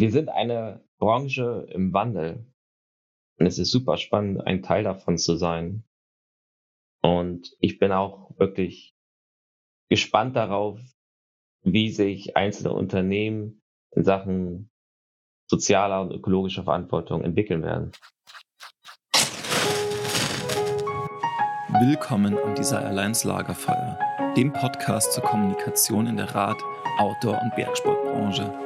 wir sind eine Branche im Wandel. Und es ist super spannend, ein Teil davon zu sein. Und ich bin auch wirklich gespannt darauf, wie sich einzelne Unternehmen in Sachen sozialer und ökologischer Verantwortung entwickeln werden. Willkommen am Desire Alliance Lagerfeuer, dem Podcast zur Kommunikation in der Rad-, Outdoor- und Bergsportbranche.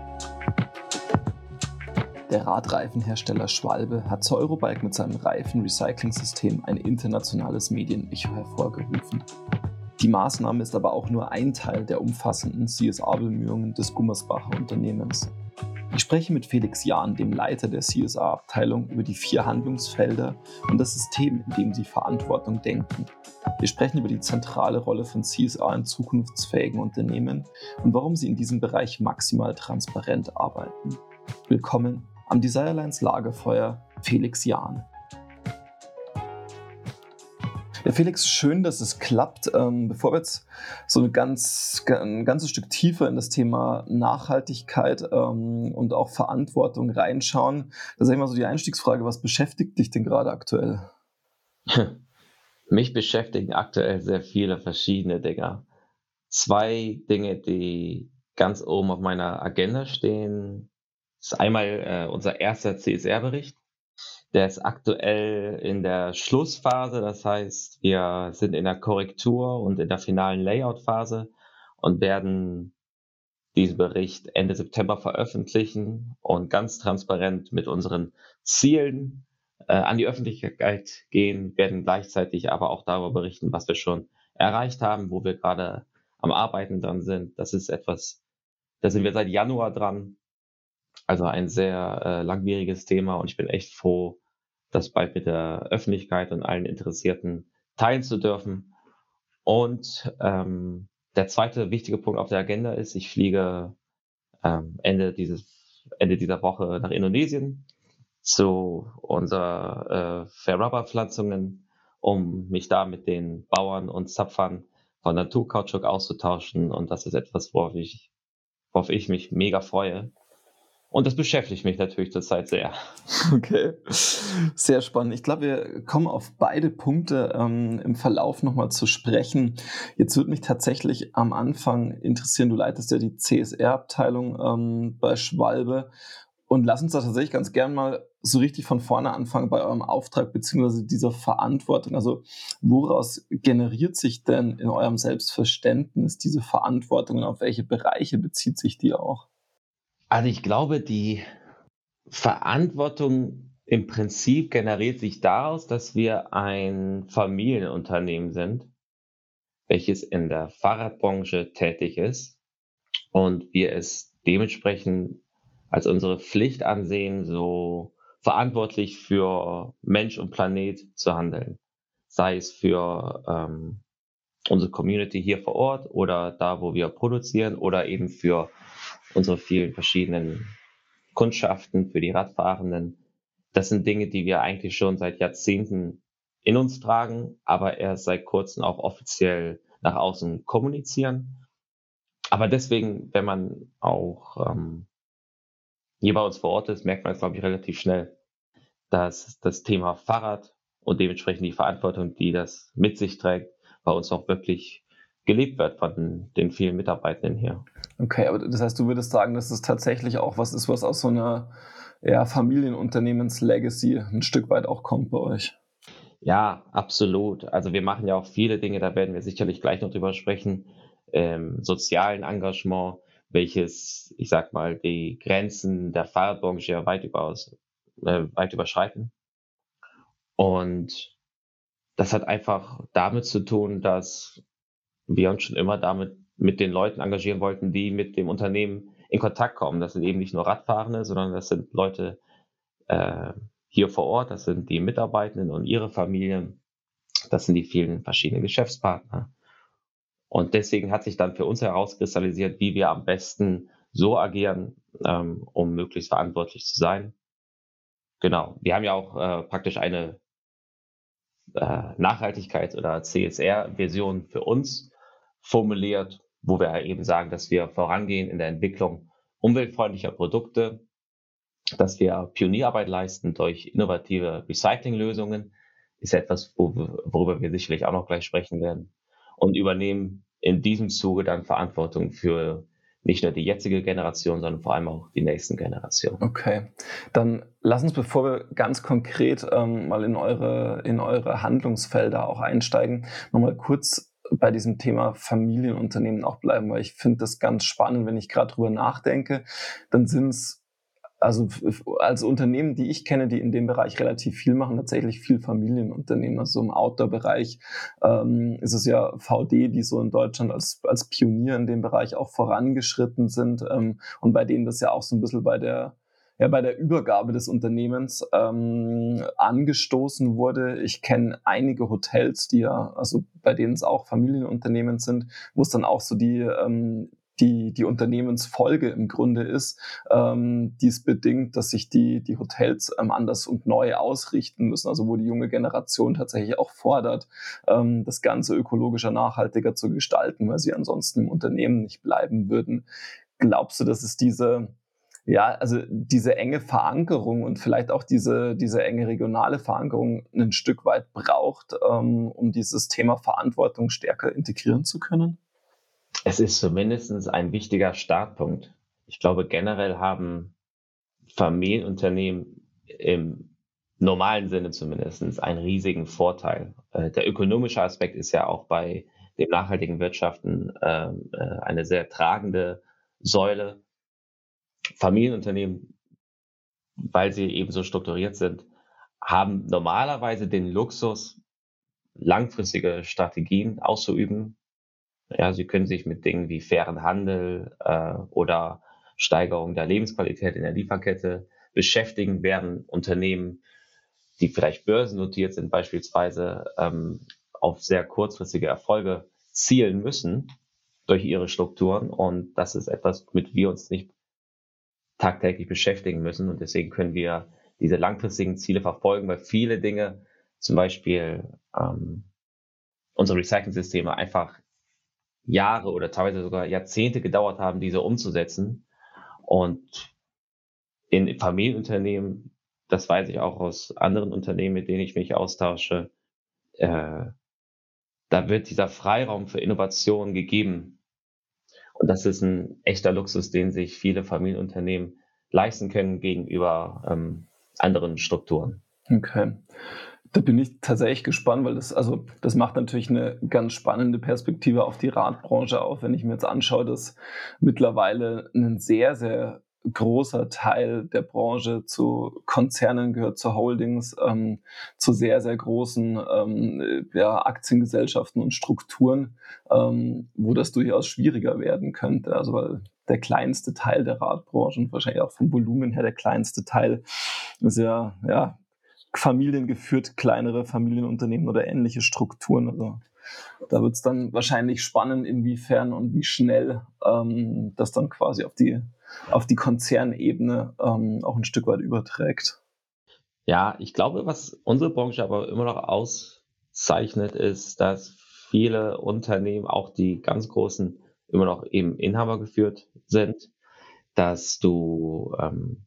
Der Radreifenhersteller Schwalbe hat zur Eurobike mit seinem Reifenrecycling-System ein internationales Medienecho hervorgerufen. Die Maßnahme ist aber auch nur ein Teil der umfassenden CSA-Bemühungen des Gummersbacher Unternehmens. Ich spreche mit Felix Jahn, dem Leiter der CSA-Abteilung, über die vier Handlungsfelder und das System, in dem sie Verantwortung denken. Wir sprechen über die zentrale Rolle von CSA in zukunftsfähigen Unternehmen und warum sie in diesem Bereich maximal transparent arbeiten. Willkommen am Desirelines Lagerfeuer Felix Jahn. Ja, Felix, schön, dass es klappt. Ähm, bevor wir jetzt so ein, ganz, ein ganzes Stück tiefer in das Thema Nachhaltigkeit ähm, und auch Verantwortung reinschauen, da sage ich mal so die Einstiegsfrage, was beschäftigt dich denn gerade aktuell? Mich beschäftigen aktuell sehr viele verschiedene Dinge. Zwei Dinge, die ganz oben auf meiner Agenda stehen, das ist einmal äh, unser erster CSR-Bericht. Der ist aktuell in der Schlussphase, das heißt, wir sind in der Korrektur und in der finalen Layout-Phase und werden diesen Bericht Ende September veröffentlichen und ganz transparent mit unseren Zielen äh, an die Öffentlichkeit gehen, werden gleichzeitig aber auch darüber berichten, was wir schon erreicht haben, wo wir gerade am Arbeiten dran sind. Das ist etwas, da sind wir seit Januar dran also ein sehr äh, langwieriges Thema und ich bin echt froh, das bald mit der Öffentlichkeit und allen Interessierten teilen zu dürfen. Und ähm, der zweite wichtige Punkt auf der Agenda ist, ich fliege ähm, Ende dieses Ende dieser Woche nach Indonesien zu unserer äh, Fair Rubber Pflanzungen, um mich da mit den Bauern und Zapfern von Naturkautschuk auszutauschen. Und das ist etwas, worauf ich, worauf ich mich mega freue. Und das beschäftigt mich natürlich zurzeit sehr. Okay, sehr spannend. Ich glaube, wir kommen auf beide Punkte ähm, im Verlauf nochmal zu sprechen. Jetzt würde mich tatsächlich am Anfang interessieren, du leitest ja die CSR-Abteilung ähm, bei Schwalbe. Und lass uns da tatsächlich ganz gern mal so richtig von vorne anfangen bei eurem Auftrag beziehungsweise dieser Verantwortung. Also woraus generiert sich denn in eurem Selbstverständnis diese Verantwortung und auf welche Bereiche bezieht sich die auch? Also ich glaube, die Verantwortung im Prinzip generiert sich daraus, dass wir ein Familienunternehmen sind, welches in der Fahrradbranche tätig ist und wir es dementsprechend als unsere Pflicht ansehen, so verantwortlich für Mensch und Planet zu handeln. Sei es für ähm, unsere Community hier vor Ort oder da, wo wir produzieren oder eben für unsere vielen verschiedenen Kundschaften, für die Radfahrenden. Das sind Dinge, die wir eigentlich schon seit Jahrzehnten in uns tragen, aber erst seit kurzem auch offiziell nach außen kommunizieren. Aber deswegen, wenn man auch ähm, hier bei uns vor Ort ist, merkt man es, glaube ich, relativ schnell, dass das Thema Fahrrad und dementsprechend die Verantwortung, die das mit sich trägt, bei uns auch wirklich gelebt wird von den vielen Mitarbeitenden hier. Okay, aber das heißt, du würdest sagen, dass es tatsächlich auch was ist, was aus so einer ja, Familienunternehmens-Legacy ein Stück weit auch kommt bei euch. Ja, absolut. Also wir machen ja auch viele Dinge, da werden wir sicherlich gleich noch drüber sprechen, ähm, sozialen Engagement, welches, ich sag mal, die Grenzen der Fahrradbranche ja weit, überaus, äh, weit überschreiten. Und das hat einfach damit zu tun, dass wir uns schon immer damit mit den Leuten engagieren wollten, die mit dem Unternehmen in Kontakt kommen. Das sind eben nicht nur Radfahrende, sondern das sind Leute, äh, hier vor Ort, das sind die Mitarbeitenden und ihre Familien, das sind die vielen verschiedenen Geschäftspartner. Und deswegen hat sich dann für uns herauskristallisiert, wie wir am besten so agieren, ähm, um möglichst verantwortlich zu sein. Genau. Wir haben ja auch äh, praktisch eine äh, Nachhaltigkeit oder CSR-Version für uns formuliert, wo wir eben sagen, dass wir vorangehen in der Entwicklung umweltfreundlicher Produkte, dass wir Pionierarbeit leisten durch innovative Recyclinglösungen, ist etwas, worüber wir sicherlich auch noch gleich sprechen werden, und übernehmen in diesem Zuge dann Verantwortung für nicht nur die jetzige Generation, sondern vor allem auch die nächsten Generationen. Okay, dann lass uns, bevor wir ganz konkret ähm, mal in eure, in eure Handlungsfelder auch einsteigen, nochmal kurz bei diesem Thema Familienunternehmen auch bleiben, weil ich finde das ganz spannend, wenn ich gerade drüber nachdenke, dann sind es also als Unternehmen, die ich kenne, die in dem Bereich relativ viel machen, tatsächlich viel Familienunternehmen. Also im Outdoor-Bereich ähm, ist es ja VD, die so in Deutschland als, als Pionier in dem Bereich auch vorangeschritten sind ähm, und bei denen das ja auch so ein bisschen bei der ja, bei der Übergabe des Unternehmens ähm, angestoßen wurde. Ich kenne einige Hotels, die ja, also bei denen es auch Familienunternehmen sind, wo es dann auch so die ähm, die, die Unternehmensfolge im Grunde ist, ähm, dies bedingt, dass sich die, die Hotels ähm, anders und neu ausrichten müssen, also wo die junge Generation tatsächlich auch fordert, ähm, das Ganze ökologischer, nachhaltiger zu gestalten, weil sie ansonsten im Unternehmen nicht bleiben würden. Glaubst du, dass es diese, ja, also diese enge Verankerung und vielleicht auch diese, diese enge regionale Verankerung ein Stück weit braucht, ähm, um dieses Thema Verantwortung stärker integrieren zu können? Es ist zumindest ein wichtiger Startpunkt. Ich glaube, generell haben Familienunternehmen im normalen Sinne zumindest einen riesigen Vorteil. Äh, der ökonomische Aspekt ist ja auch bei dem nachhaltigen Wirtschaften ähm, äh, eine sehr tragende Säule. Familienunternehmen, weil sie eben so strukturiert sind, haben normalerweise den Luxus, langfristige Strategien auszuüben, ja, sie können sich mit Dingen wie fairen Handel äh, oder Steigerung der Lebensqualität in der Lieferkette beschäftigen, während Unternehmen, die vielleicht börsennotiert sind, beispielsweise ähm, auf sehr kurzfristige Erfolge zielen müssen durch ihre Strukturen. Und das ist etwas, mit wir uns nicht tagtäglich beschäftigen müssen. Und deswegen können wir diese langfristigen Ziele verfolgen, weil viele Dinge, zum Beispiel ähm, unsere Recycling-Systeme, einfach Jahre oder teilweise sogar Jahrzehnte gedauert haben, diese umzusetzen. Und in Familienunternehmen, das weiß ich auch aus anderen Unternehmen, mit denen ich mich austausche, äh, da wird dieser Freiraum für Innovation gegeben. Und das ist ein echter Luxus, den sich viele Familienunternehmen leisten können gegenüber ähm, anderen Strukturen. Okay. Da bin ich tatsächlich gespannt, weil das, also, das macht natürlich eine ganz spannende Perspektive auf die Radbranche auf, wenn ich mir jetzt anschaue, dass mittlerweile ein sehr, sehr großer Teil der Branche zu Konzernen gehört, zu Holdings, ähm, zu sehr, sehr großen ähm, ja, Aktiengesellschaften und Strukturen, ähm, wo das durchaus schwieriger werden könnte. Also weil der kleinste Teil der Radbranche und wahrscheinlich auch vom Volumen her der kleinste Teil ist ja, ja familiengeführt kleinere Familienunternehmen oder ähnliche Strukturen. Also da wird es dann wahrscheinlich spannend, inwiefern und wie schnell ähm, das dann quasi auf die, auf die Konzernebene ähm, auch ein Stück weit überträgt. Ja, ich glaube, was unsere Branche aber immer noch auszeichnet, ist, dass viele Unternehmen, auch die ganz großen, immer noch eben Inhaber geführt sind, dass du ähm,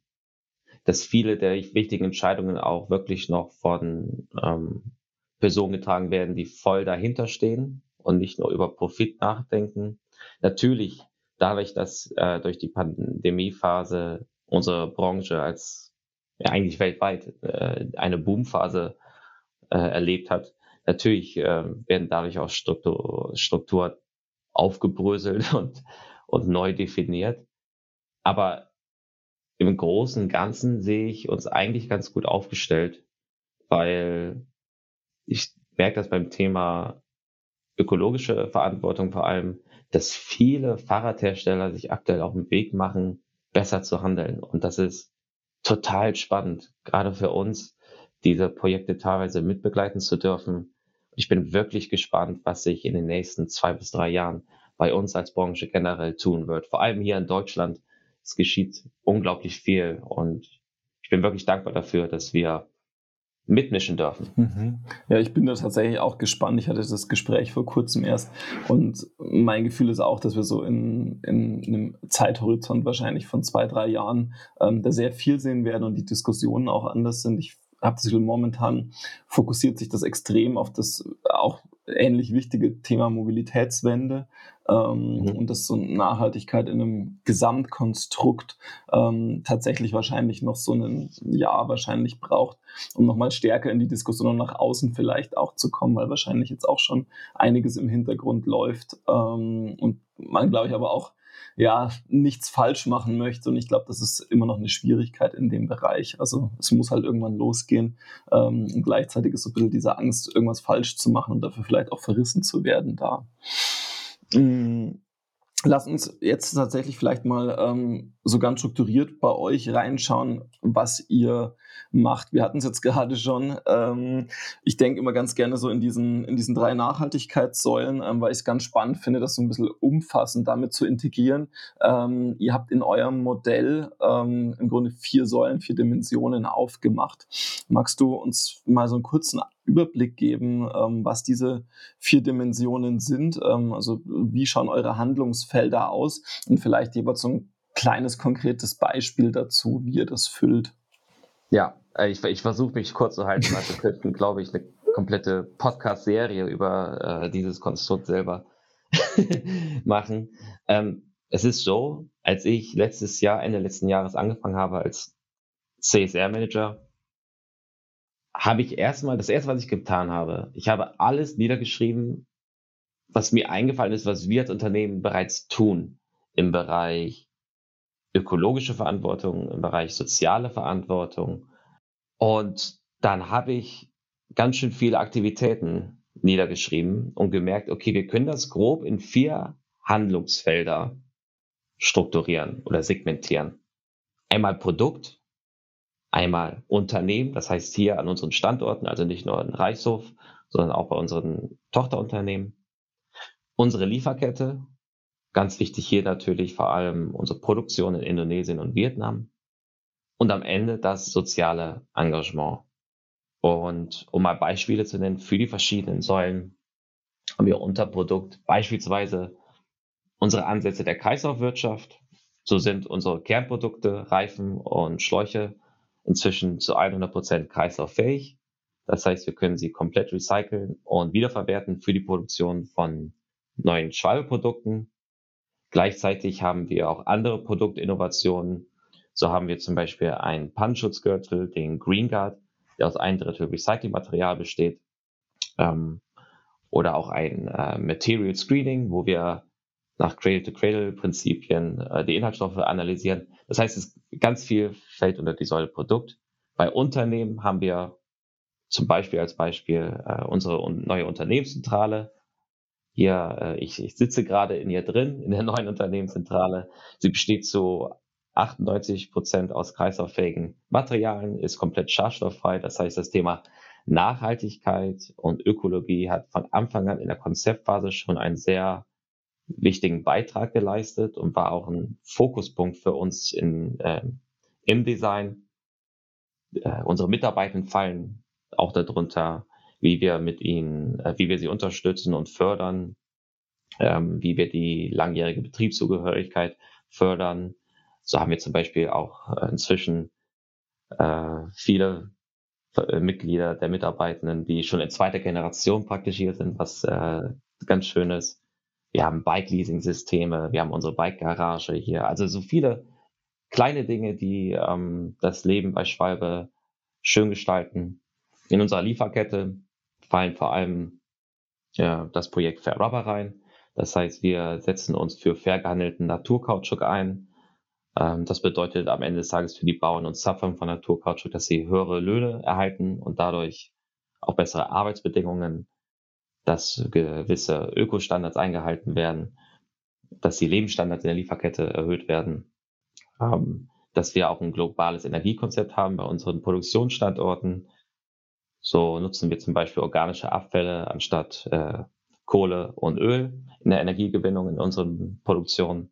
dass viele der wichtigen Entscheidungen auch wirklich noch von ähm, Personen getragen werden, die voll dahinter stehen und nicht nur über Profit nachdenken. Natürlich, dadurch, dass äh, durch die Pandemiephase unsere Branche als ja, eigentlich weltweit äh, eine Boomphase äh, erlebt hat, natürlich äh, werden dadurch auch Struktur, Struktur aufgebröselt und, und neu definiert. Aber im Großen und Ganzen sehe ich uns eigentlich ganz gut aufgestellt, weil merke das beim Thema ökologische Verantwortung vor allem, dass viele Fahrradhersteller sich aktuell auf den Weg machen, besser zu handeln. Und das ist total spannend, gerade für uns, diese Projekte teilweise mitbegleiten zu dürfen. Ich bin wirklich gespannt, was sich in den nächsten zwei bis drei Jahren bei uns als Branche generell tun wird. Vor allem hier in Deutschland. Es geschieht unglaublich viel und ich bin wirklich dankbar dafür, dass wir mitmischen dürfen. Mhm. Ja, ich bin da tatsächlich auch gespannt. Ich hatte das Gespräch vor kurzem erst und mein Gefühl ist auch, dass wir so in, in, einem Zeithorizont wahrscheinlich von zwei, drei Jahren ähm, da sehr viel sehen werden und die Diskussionen auch anders sind. Ich habe das Gefühl, momentan fokussiert sich das extrem auf das auch ähnlich wichtige Thema Mobilitätswende ähm, mhm. und dass so Nachhaltigkeit in einem Gesamtkonstrukt ähm, tatsächlich wahrscheinlich noch so ein Jahr wahrscheinlich braucht, um nochmal stärker in die Diskussion nach außen vielleicht auch zu kommen, weil wahrscheinlich jetzt auch schon einiges im Hintergrund läuft ähm, und man glaube ich aber auch ja, nichts falsch machen möchte. Und ich glaube, das ist immer noch eine Schwierigkeit in dem Bereich. Also es muss halt irgendwann losgehen. Ähm, und gleichzeitig ist so ein bisschen diese Angst, irgendwas falsch zu machen und dafür vielleicht auch verrissen zu werden da. Mhm. Lass uns jetzt tatsächlich vielleicht mal ähm, so ganz strukturiert bei euch reinschauen, was ihr macht. Wir hatten es jetzt gerade schon. Ähm, ich denke immer ganz gerne so in diesen, in diesen drei Nachhaltigkeitssäulen, ähm, weil ich es ganz spannend finde, das so ein bisschen umfassend damit zu integrieren. Ähm, ihr habt in eurem Modell ähm, im Grunde vier Säulen, vier Dimensionen aufgemacht. Magst du uns mal so einen kurzen Überblick geben, ähm, was diese vier Dimensionen sind? Ähm, also wie schauen eure Handlungsfelder aus? Und vielleicht jeweils so ein kleines konkretes Beispiel dazu, wie ihr das füllt. Ja, äh, ich, ich versuche mich kurz zu halten, also könnten, glaube ich, eine komplette Podcast-Serie über äh, dieses Konstrukt selber machen. Ähm, es ist so, als ich letztes Jahr, Ende letzten Jahres angefangen habe als CSR-Manager, habe ich erstmal, das erste, was ich getan habe, ich habe alles niedergeschrieben, was mir eingefallen ist, was wir als Unternehmen bereits tun im Bereich ökologische Verantwortung, im Bereich soziale Verantwortung. Und dann habe ich ganz schön viele Aktivitäten niedergeschrieben und gemerkt, okay, wir können das grob in vier Handlungsfelder strukturieren oder segmentieren. Einmal Produkt, einmal Unternehmen, das heißt hier an unseren Standorten, also nicht nur in Reichshof, sondern auch bei unseren Tochterunternehmen. Unsere Lieferkette, ganz wichtig hier natürlich vor allem unsere Produktion in Indonesien und Vietnam. Und am Ende das soziale Engagement. Und um mal Beispiele zu nennen für die verschiedenen Säulen, haben wir unter Produkt beispielsweise unsere Ansätze der Kreislaufwirtschaft. So sind unsere Kernprodukte, Reifen und Schläuche inzwischen zu 100 Prozent kreislauffähig. Das heißt, wir können sie komplett recyceln und wiederverwerten für die Produktion von neuen Schwalbeprodukten. Gleichzeitig haben wir auch andere Produktinnovationen. So haben wir zum Beispiel einen Pannschutzgürtel, den Green Guard, der aus einem Drittel Recyclingmaterial besteht. Ähm, oder auch ein äh, Material Screening, wo wir nach Cradle-to-Cradle-Prinzipien äh, die Inhaltsstoffe analysieren. Das heißt, es ganz viel fällt unter die Säule Produkt. Bei Unternehmen haben wir zum Beispiel als Beispiel äh, unsere neue Unternehmenszentrale. Hier, äh, ich, ich sitze gerade in ihr drin, in der neuen Unternehmenszentrale. Sie besteht zu 98 Prozent aus kreislauffähigen Materialien, ist komplett schadstofffrei. Das heißt, das Thema Nachhaltigkeit und Ökologie hat von Anfang an in der Konzeptphase schon einen sehr wichtigen Beitrag geleistet und war auch ein Fokuspunkt für uns in, äh, im Design. Äh, unsere Mitarbeitenden fallen auch darunter, wie wir mit ihnen, äh, wie wir sie unterstützen und fördern, ähm, wie wir die langjährige Betriebszugehörigkeit fördern. So haben wir zum Beispiel auch äh, inzwischen äh, viele äh, Mitglieder der Mitarbeitenden, die schon in zweiter Generation praktisch hier sind, was äh, ganz schön ist. Wir haben Bike-Leasing-Systeme, wir haben unsere Bike-Garage hier. Also so viele kleine Dinge, die ähm, das Leben bei Schwalbe schön gestalten. In unserer Lieferkette fallen vor allem ja, das Projekt Fair Rubber rein. Das heißt, wir setzen uns für fair gehandelten Naturkautschuk ein. Ähm, das bedeutet am Ende des Tages für die Bauern und Zapfern von Naturkautschuk, dass sie höhere Löhne erhalten und dadurch auch bessere Arbeitsbedingungen dass gewisse Ökostandards eingehalten werden, dass die Lebensstandards in der Lieferkette erhöht werden. Ähm, dass wir auch ein globales Energiekonzept haben bei unseren Produktionsstandorten. So nutzen wir zum Beispiel organische Abfälle anstatt äh, Kohle und Öl in der Energiegewinnung in unseren Produktionen.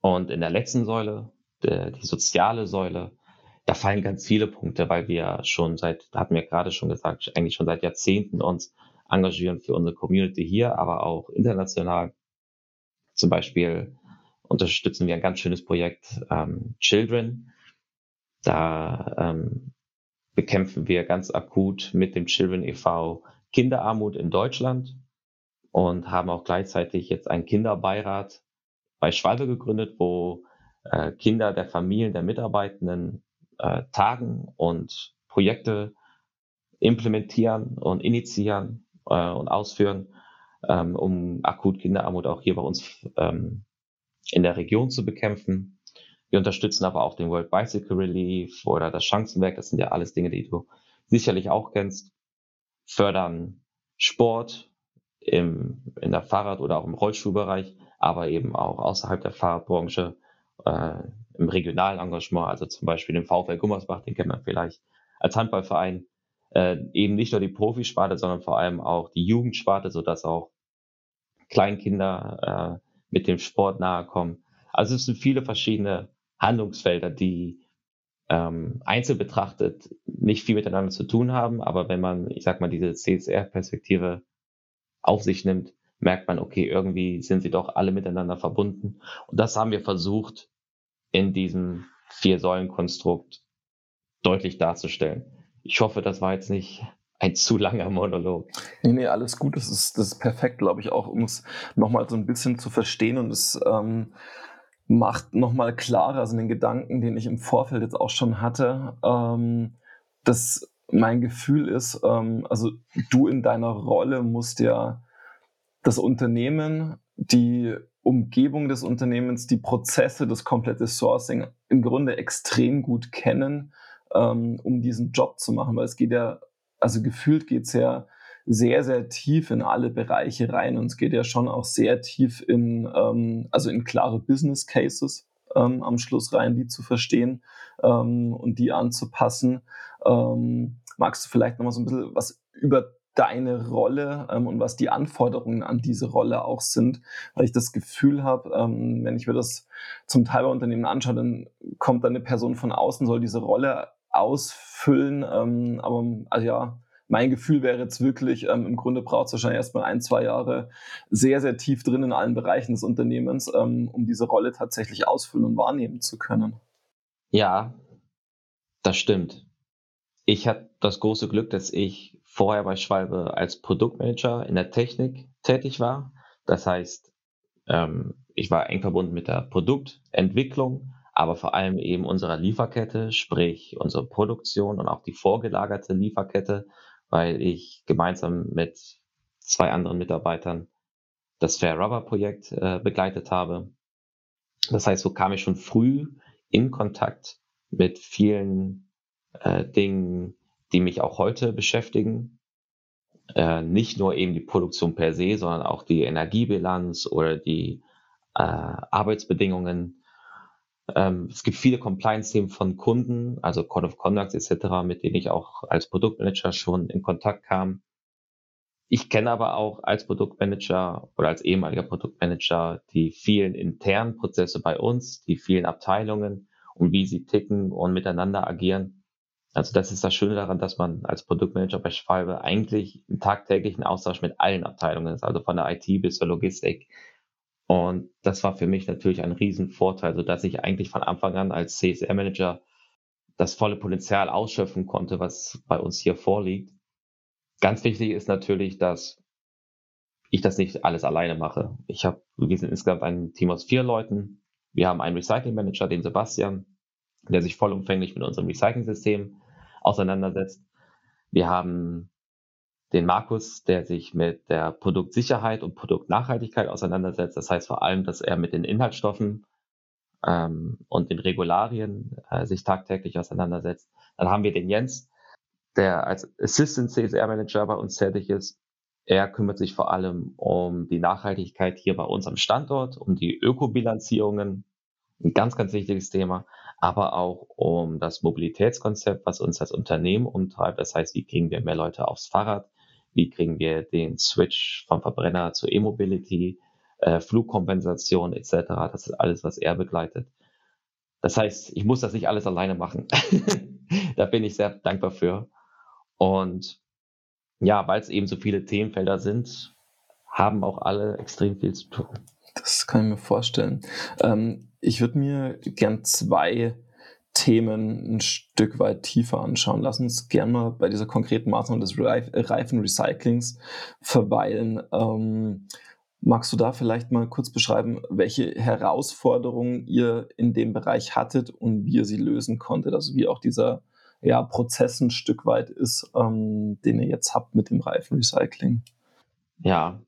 Und in der letzten Säule, der, die soziale Säule, da fallen ganz viele Punkte, weil wir schon seit, hatten wir gerade schon gesagt, eigentlich schon seit Jahrzehnten uns engagieren für unsere Community hier, aber auch international. Zum Beispiel unterstützen wir ein ganz schönes Projekt ähm, Children. Da ähm, bekämpfen wir ganz akut mit dem Children e.V. Kinderarmut in Deutschland und haben auch gleichzeitig jetzt einen Kinderbeirat bei Schwalbe gegründet, wo äh, Kinder der Familien der Mitarbeitenden äh, tagen und Projekte implementieren und initiieren äh, und ausführen, ähm, um akut Kinderarmut auch hier bei uns ähm, in der Region zu bekämpfen. Wir unterstützen aber auch den World Bicycle Relief oder das Chancenwerk. Das sind ja alles Dinge, die du sicherlich auch kennst. Fördern Sport im, in der Fahrrad- oder auch im Rollstuhlbereich, aber eben auch außerhalb der Fahrradbranche, äh, im regionalen Engagement, also zum Beispiel den VfL Gummersbach, den kennt man vielleicht als Handballverein, äh, eben nicht nur die Profisparte, sondern vor allem auch die Jugendsparte, so dass auch Kleinkinder äh, mit dem Sport nahe kommen. Also es sind viele verschiedene Handlungsfelder, die ähm, einzeln betrachtet nicht viel miteinander zu tun haben, aber wenn man, ich sag mal, diese CSR-Perspektive auf sich nimmt, merkt man, okay, irgendwie sind sie doch alle miteinander verbunden. Und das haben wir versucht, in diesem Vier-Säulen-Konstrukt deutlich darzustellen. Ich hoffe, das war jetzt nicht ein zu langer Monolog. Nee, nee, alles gut. Das ist, das ist perfekt, glaube ich, auch, um es nochmal so ein bisschen zu verstehen. Und es ähm, macht nochmal klarer, also den Gedanken, den ich im Vorfeld jetzt auch schon hatte, ähm, dass mein Gefühl ist, ähm, also du in deiner Rolle musst ja das Unternehmen, die Umgebung des Unternehmens, die Prozesse, das komplette Sourcing im Grunde extrem gut kennen, ähm, um diesen Job zu machen, weil es geht ja, also gefühlt geht es ja sehr, sehr tief in alle Bereiche rein und es geht ja schon auch sehr tief in, ähm, also in klare Business Cases ähm, am Schluss rein, die zu verstehen ähm, und die anzupassen. Ähm, magst du vielleicht noch mal so ein bisschen was über deine Rolle ähm, und was die Anforderungen an diese Rolle auch sind, weil ich das Gefühl habe, ähm, wenn ich mir das zum Teil bei Unternehmen anschaue, dann kommt da eine Person von außen, soll diese Rolle ausfüllen, ähm, aber also ja, mein Gefühl wäre jetzt wirklich, ähm, im Grunde braucht es wahrscheinlich erstmal ein, zwei Jahre sehr, sehr tief drin in allen Bereichen des Unternehmens, ähm, um diese Rolle tatsächlich ausfüllen und wahrnehmen zu können. Ja, das stimmt. Ich hatte das große Glück, dass ich vorher bei Schwalbe als Produktmanager in der Technik tätig war. Das heißt, ähm, ich war eng verbunden mit der Produktentwicklung, aber vor allem eben unserer Lieferkette, sprich unsere Produktion und auch die vorgelagerte Lieferkette, weil ich gemeinsam mit zwei anderen Mitarbeitern das Fair Rubber Projekt äh, begleitet habe. Das heißt, so kam ich schon früh in Kontakt mit vielen äh, Dingen, die mich auch heute beschäftigen. Äh, nicht nur eben die Produktion per se, sondern auch die Energiebilanz oder die äh, Arbeitsbedingungen. Ähm, es gibt viele Compliance-Themen von Kunden, also Code of Conduct etc., mit denen ich auch als Produktmanager schon in Kontakt kam. Ich kenne aber auch als Produktmanager oder als ehemaliger Produktmanager die vielen internen Prozesse bei uns, die vielen Abteilungen und wie sie ticken und miteinander agieren. Also das ist das Schöne daran, dass man als Produktmanager bei Schwalbe eigentlich im tagtäglichen Austausch mit allen Abteilungen ist, also von der IT bis zur Logistik. Und das war für mich natürlich ein Riesenvorteil, so dass ich eigentlich von Anfang an als CSR-Manager das volle Potenzial ausschöpfen konnte, was bei uns hier vorliegt. Ganz wichtig ist natürlich, dass ich das nicht alles alleine mache. Ich habe, wir sind insgesamt ein Team aus vier Leuten. Wir haben einen Recycling Manager, den Sebastian, der sich vollumfänglich mit unserem Recycling-System auseinandersetzt. Wir haben den Markus, der sich mit der Produktsicherheit und Produktnachhaltigkeit auseinandersetzt. Das heißt vor allem, dass er mit den Inhaltsstoffen ähm, und den Regularien äh, sich tagtäglich auseinandersetzt. Dann haben wir den Jens, der als Assistant CSR Manager bei uns tätig ist. Er kümmert sich vor allem um die Nachhaltigkeit hier bei uns am Standort, um die Ökobilanzierungen. Ein ganz, ganz wichtiges Thema aber auch um das Mobilitätskonzept, was uns als Unternehmen umtreibt. Das heißt, wie kriegen wir mehr Leute aufs Fahrrad? Wie kriegen wir den Switch vom Verbrenner zur E-Mobility, äh, Flugkompensation etc. Das ist alles, was er begleitet. Das heißt, ich muss das nicht alles alleine machen. da bin ich sehr dankbar für. Und ja, weil es eben so viele Themenfelder sind, haben auch alle extrem viel zu tun. Das kann ich mir vorstellen. Ähm, ich würde mir gern zwei Themen ein Stück weit tiefer anschauen. Lass uns gerne mal bei dieser konkreten Maßnahme des Reifenrecyclings verweilen. Ähm, magst du da vielleicht mal kurz beschreiben, welche Herausforderungen ihr in dem Bereich hattet und wie ihr sie lösen konntet? Also wie auch dieser ja, Prozess ein Stück weit ist, ähm, den ihr jetzt habt mit dem Reifenrecycling. Ja,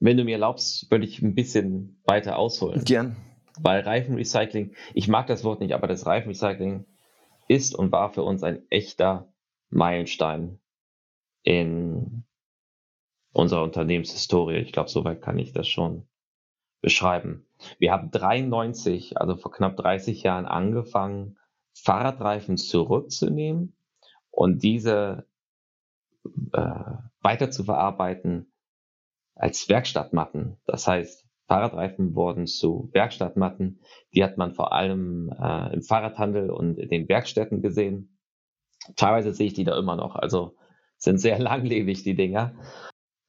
wenn du mir erlaubst, würde ich ein bisschen weiter ausholen. Gern. Weil Reifenrecycling, ich mag das Wort nicht, aber das Reifenrecycling ist und war für uns ein echter Meilenstein in unserer Unternehmenshistorie. Ich glaube, soweit kann ich das schon beschreiben. Wir haben 93, also vor knapp 30 Jahren angefangen, Fahrradreifen zurückzunehmen und diese äh, weiter zu verarbeiten als Werkstattmatten. Das heißt, Fahrradreifen wurden zu Werkstattmatten. Die hat man vor allem äh, im Fahrradhandel und in den Werkstätten gesehen. Teilweise sehe ich die da immer noch. Also sind sehr langlebig, die Dinger.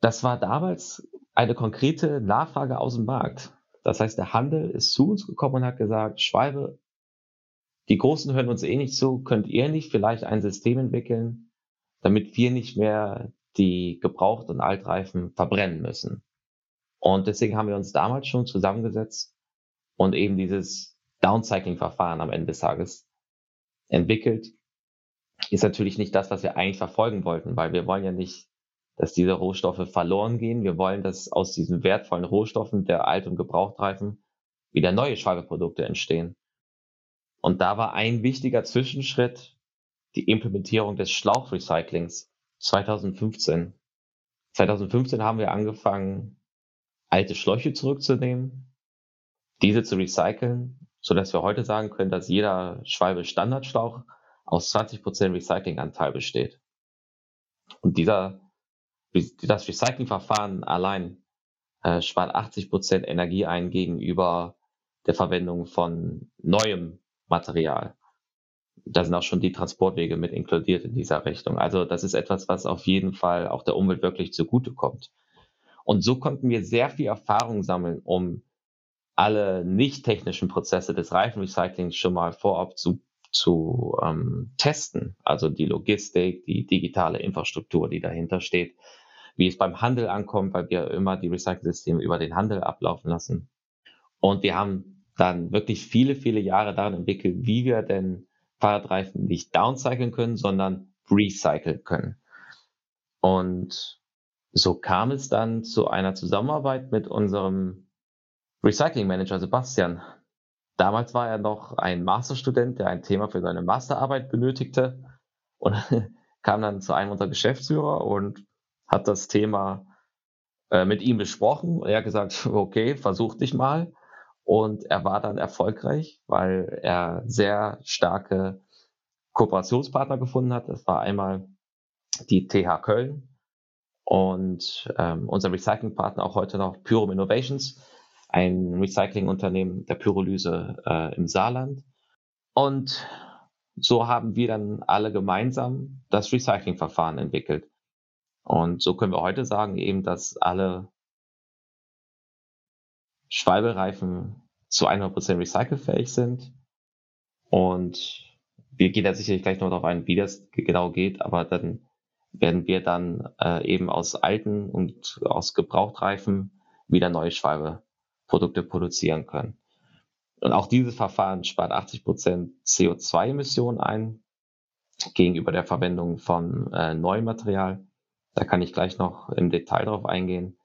Das war damals eine konkrete Nachfrage aus dem Markt. Das heißt, der Handel ist zu uns gekommen und hat gesagt, Schwalbe, die Großen hören uns eh nicht zu, könnt ihr nicht vielleicht ein System entwickeln, damit wir nicht mehr die Gebraucht- und Altreifen verbrennen müssen. Und deswegen haben wir uns damals schon zusammengesetzt und eben dieses Downcycling-Verfahren am Ende des Tages entwickelt. Ist natürlich nicht das, was wir eigentlich verfolgen wollten, weil wir wollen ja nicht, dass diese Rohstoffe verloren gehen. Wir wollen, dass aus diesen wertvollen Rohstoffen der Alt- und Gebrauchtreifen wieder neue Schwalbeprodukte entstehen. Und da war ein wichtiger Zwischenschritt die Implementierung des Schlauchrecyclings. 2015. 2015 haben wir angefangen, alte Schläuche zurückzunehmen, diese zu recyceln, so dass wir heute sagen können, dass jeder Schwalbe Standardschlauch aus 20% Recyclinganteil besteht. Und dieser, das Recyclingverfahren allein äh, spart 80% Energie ein gegenüber der Verwendung von neuem Material da sind auch schon die Transportwege mit inkludiert in dieser Richtung. Also das ist etwas, was auf jeden Fall auch der Umwelt wirklich zugutekommt. Und so konnten wir sehr viel Erfahrung sammeln, um alle nicht technischen Prozesse des Reifenrecyclings schon mal vorab zu, zu ähm, testen. Also die Logistik, die digitale Infrastruktur, die dahinter steht, wie es beim Handel ankommt, weil wir immer die Recycling-Systeme über den Handel ablaufen lassen. Und wir haben dann wirklich viele, viele Jahre daran entwickelt, wie wir denn Fahrradreifen nicht downcyclen können, sondern recyceln können. Und so kam es dann zu einer Zusammenarbeit mit unserem Recycling Manager Sebastian. Damals war er noch ein Masterstudent, der ein Thema für seine Masterarbeit benötigte und kam dann zu einem unserer Geschäftsführer und hat das Thema äh, mit ihm besprochen. Er hat gesagt, okay, versuch dich mal. Und er war dann erfolgreich, weil er sehr starke Kooperationspartner gefunden hat. Das war einmal die TH Köln und ähm, unser Recyclingpartner auch heute noch Pyrum Innovations, ein Recyclingunternehmen der Pyrolyse äh, im Saarland. Und so haben wir dann alle gemeinsam das Recyclingverfahren entwickelt. Und so können wir heute sagen eben, dass alle Schwalbereifen zu 100% recycelfähig sind. Und wir gehen da sicherlich gleich noch darauf ein, wie das genau geht, aber dann werden wir dann äh, eben aus alten und aus Gebrauchtreifen wieder neue Schwalbeprodukte produzieren können. Und auch dieses Verfahren spart 80 Prozent CO2-Emissionen ein gegenüber der Verwendung von äh, neuem Material. Da kann ich gleich noch im Detail drauf eingehen.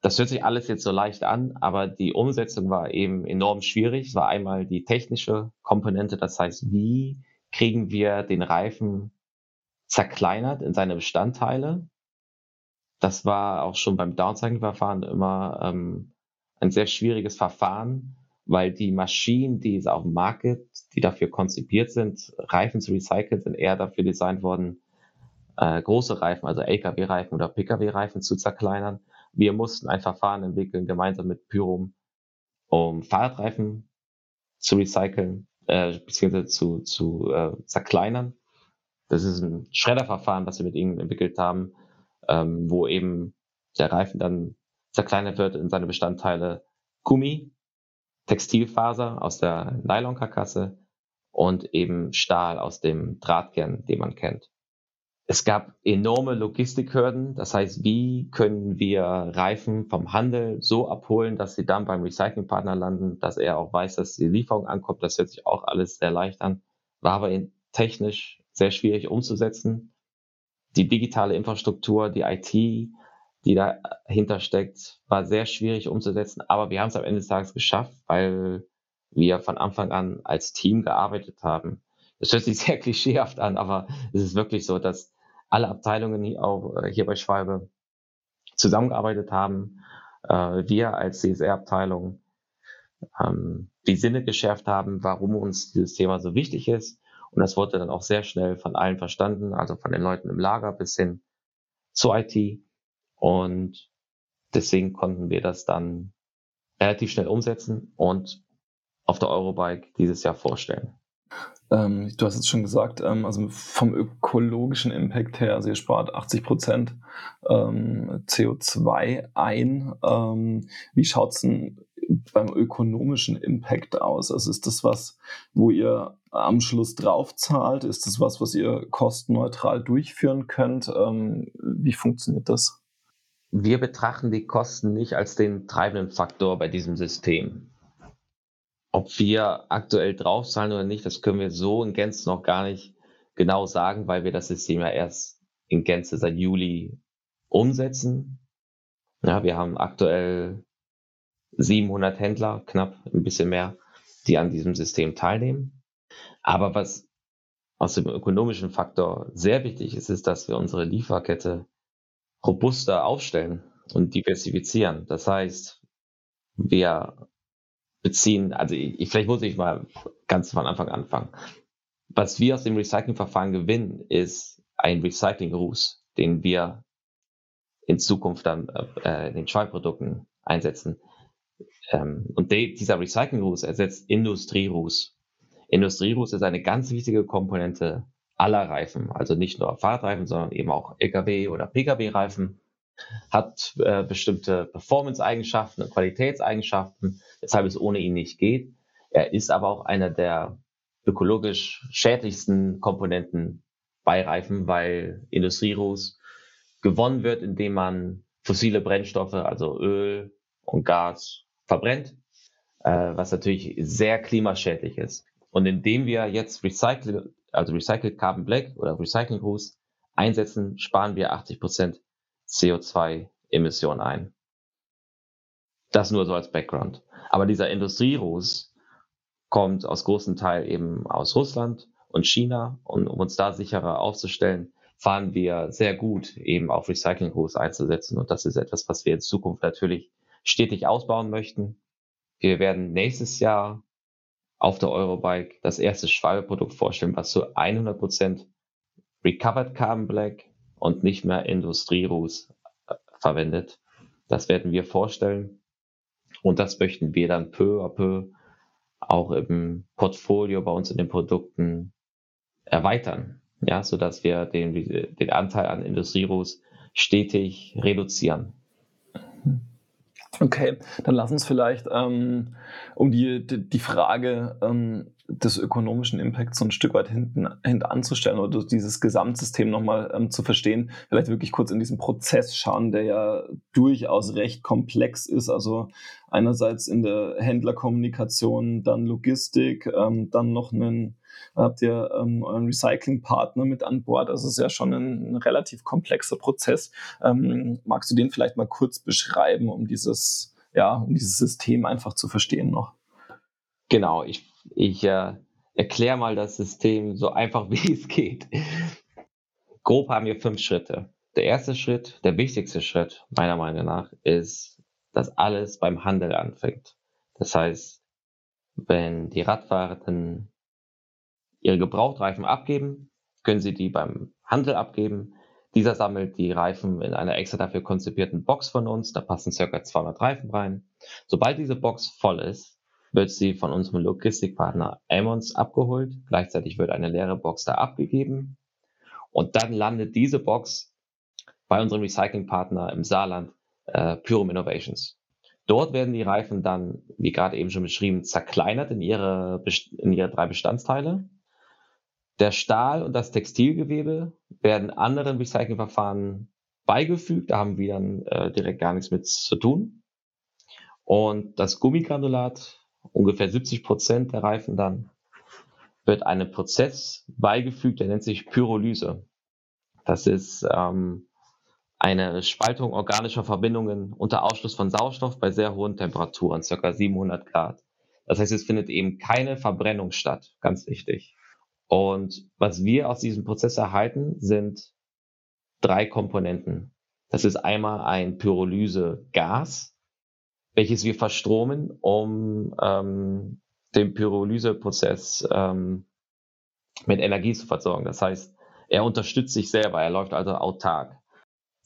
Das hört sich alles jetzt so leicht an, aber die Umsetzung war eben enorm schwierig. Es war einmal die technische Komponente, das heißt, wie kriegen wir den Reifen zerkleinert in seine Bestandteile. Das war auch schon beim Downcycling-Verfahren immer ähm, ein sehr schwieriges Verfahren, weil die Maschinen, die es auf dem Markt gibt, die dafür konzipiert sind, Reifen zu recyceln, sind eher dafür designt worden, äh, große Reifen, also LKW-Reifen oder Pkw-Reifen zu zerkleinern. Wir mussten ein Verfahren entwickeln, gemeinsam mit Pyrum, um Fahrradreifen zu recyceln, äh, beziehungsweise zu, zu äh, zerkleinern. Das ist ein Schredderverfahren, was wir mit ihnen entwickelt haben, ähm, wo eben der Reifen dann zerkleinert wird in seine Bestandteile Gummi, Textilfaser aus der Nylonkarkasse und eben Stahl aus dem Drahtkern, den man kennt. Es gab enorme Logistikhürden. Das heißt, wie können wir Reifen vom Handel so abholen, dass sie dann beim Recyclingpartner landen, dass er auch weiß, dass die Lieferung ankommt. Das hört sich auch alles sehr leicht an. War aber technisch sehr schwierig umzusetzen. Die digitale Infrastruktur, die IT, die dahinter steckt, war sehr schwierig umzusetzen. Aber wir haben es am Ende des Tages geschafft, weil wir von Anfang an als Team gearbeitet haben. Das hört sich sehr klischeehaft an, aber es ist wirklich so, dass alle Abteilungen hier, auch, äh, hier bei Schwalbe zusammengearbeitet haben. Äh, wir als CSR-Abteilung ähm, die Sinne geschärft haben, warum uns dieses Thema so wichtig ist. Und das wurde dann auch sehr schnell von allen verstanden, also von den Leuten im Lager bis hin zur IT. Und deswegen konnten wir das dann relativ schnell umsetzen und auf der Eurobike dieses Jahr vorstellen. Ähm, du hast es schon gesagt, ähm, also vom ökologischen Impact her, also ihr spart 80 Prozent ähm, CO2 ein. Ähm, wie schaut es denn beim ökonomischen Impact aus? Also ist das was, wo ihr am Schluss drauf zahlt? Ist das was, was ihr kostenneutral durchführen könnt? Ähm, wie funktioniert das? Wir betrachten die Kosten nicht als den treibenden Faktor bei diesem System. Ob wir aktuell draufzahlen oder nicht, das können wir so in Gänze noch gar nicht genau sagen, weil wir das System ja erst in Gänze seit Juli umsetzen. Ja, wir haben aktuell 700 Händler, knapp ein bisschen mehr, die an diesem System teilnehmen. Aber was aus dem ökonomischen Faktor sehr wichtig ist, ist, dass wir unsere Lieferkette robuster aufstellen und diversifizieren. Das heißt, wir beziehen, also ich, vielleicht muss ich mal ganz von Anfang anfangen. Was wir aus dem Recyclingverfahren gewinnen, ist ein Recycling-Ruß, den wir in Zukunft dann äh, in den Schweimprodukten einsetzen. Ähm, und de, dieser Recycling-Ruß ersetzt. Industrieruß ist eine ganz wichtige Komponente aller Reifen, also nicht nur Fahrradreifen, sondern eben auch Lkw- oder Pkw-Reifen hat äh, bestimmte Performance-Eigenschaften und Qualitätseigenschaften, weshalb es ohne ihn nicht geht. Er ist aber auch einer der ökologisch schädlichsten Komponenten bei Reifen, weil Industrieruß gewonnen wird, indem man fossile Brennstoffe, also Öl und Gas, verbrennt, äh, was natürlich sehr klimaschädlich ist. Und indem wir jetzt Recycle, also Recycled Carbon Black oder Recycling Ruß einsetzen, sparen wir 80 Prozent CO2-Emissionen ein. Das nur so als Background. Aber dieser Industrieruß kommt aus großem Teil eben aus Russland und China. Und um uns da sicherer aufzustellen, fahren wir sehr gut eben auf Recyclingruß einzusetzen. Und das ist etwas, was wir in Zukunft natürlich stetig ausbauen möchten. Wir werden nächstes Jahr auf der Eurobike das erste Schwalbe-Produkt vorstellen, was zu 100% Recovered Carbon Black und nicht mehr Industrieruß äh, verwendet. Das werden wir vorstellen und das möchten wir dann peu à peu auch im Portfolio bei uns in den Produkten erweitern, ja, so dass wir den, den Anteil an Industrieruß stetig reduzieren. Okay, dann lass uns vielleicht ähm, um die, die, die Frage ähm, des ökonomischen Impacts so ein Stück weit hinten, hinten anzustellen oder dieses Gesamtsystem nochmal ähm, zu verstehen, vielleicht wirklich kurz in diesen Prozess schauen, der ja durchaus recht komplex ist. Also einerseits in der Händlerkommunikation, dann Logistik, ähm, dann noch einen habt ihr ähm, euren Recyclingpartner mit an Bord. Das ist ja schon ein, ein relativ komplexer Prozess. Ähm, magst du den vielleicht mal kurz beschreiben, um dieses, ja, um dieses System einfach zu verstehen noch? Genau, ich, ich äh, erkläre mal das System so einfach wie es geht. Grob haben wir fünf Schritte. Der erste Schritt, der wichtigste Schritt meiner Meinung nach, ist, dass alles beim Handel anfängt. Das heißt, Wenn die Radfahrer dann ihre Gebrauchtreifen abgeben, können sie die beim Handel abgeben. Dieser sammelt die Reifen in einer extra dafür konzipierten Box von uns. Da passen circa 200 Reifen rein. Sobald diese Box voll ist, wird sie von unserem Logistikpartner Ammons abgeholt. Gleichzeitig wird eine leere Box da abgegeben. Und dann landet diese Box bei unserem Recyclingpartner im Saarland, äh, Pyrum Innovations. Dort werden die Reifen dann, wie gerade eben schon beschrieben, zerkleinert in ihre, in ihre drei Bestandteile. Der Stahl und das Textilgewebe werden anderen Recyclingverfahren beigefügt. Da haben wir dann äh, direkt gar nichts mit zu tun. Und das Gummigranulat, ungefähr 70 Prozent der Reifen dann, wird einem Prozess beigefügt, der nennt sich Pyrolyse. Das ist ähm, eine Spaltung organischer Verbindungen unter Ausschluss von Sauerstoff bei sehr hohen Temperaturen, ca. 700 Grad. Das heißt, es findet eben keine Verbrennung statt, ganz wichtig. Und was wir aus diesem Prozess erhalten, sind drei Komponenten. Das ist einmal ein Pyrolysegas, welches wir verstromen, um ähm, den Pyrolyseprozess ähm, mit Energie zu versorgen. Das heißt, er unterstützt sich selber, er läuft also autark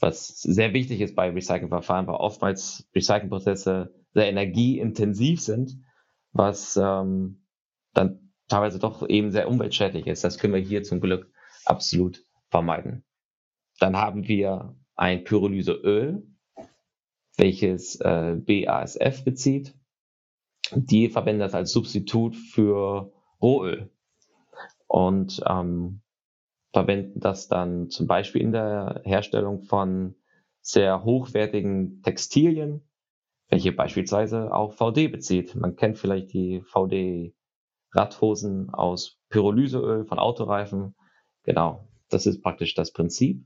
was sehr wichtig ist bei Recyclingverfahren, weil oftmals Recyclingprozesse sehr energieintensiv sind, was ähm, dann teilweise doch eben sehr umweltschädlich ist. Das können wir hier zum Glück absolut vermeiden. Dann haben wir ein Pyrolyseöl, welches äh, BASF bezieht. Die verwenden das als Substitut für Rohöl. Und ähm, verwenden das dann zum Beispiel in der Herstellung von sehr hochwertigen Textilien, welche beispielsweise auch VD bezieht. Man kennt vielleicht die VD Radhosen aus Pyrolyseöl von Autoreifen. Genau, das ist praktisch das Prinzip.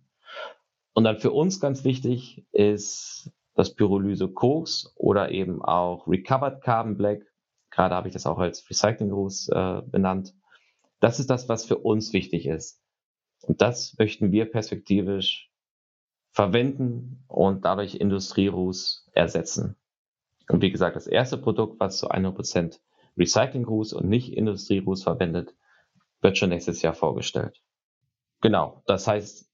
Und dann für uns ganz wichtig ist das Pyrolyse Koks oder eben auch Recovered Carbon Black. Gerade habe ich das auch als Recycling Ruß äh, benannt. Das ist das, was für uns wichtig ist. Und das möchten wir perspektivisch verwenden und dadurch Industrieruß ersetzen. Und wie gesagt, das erste Produkt, was zu 100% Recycling-Ruß und nicht Industrieruß verwendet, wird schon nächstes Jahr vorgestellt. Genau, das heißt,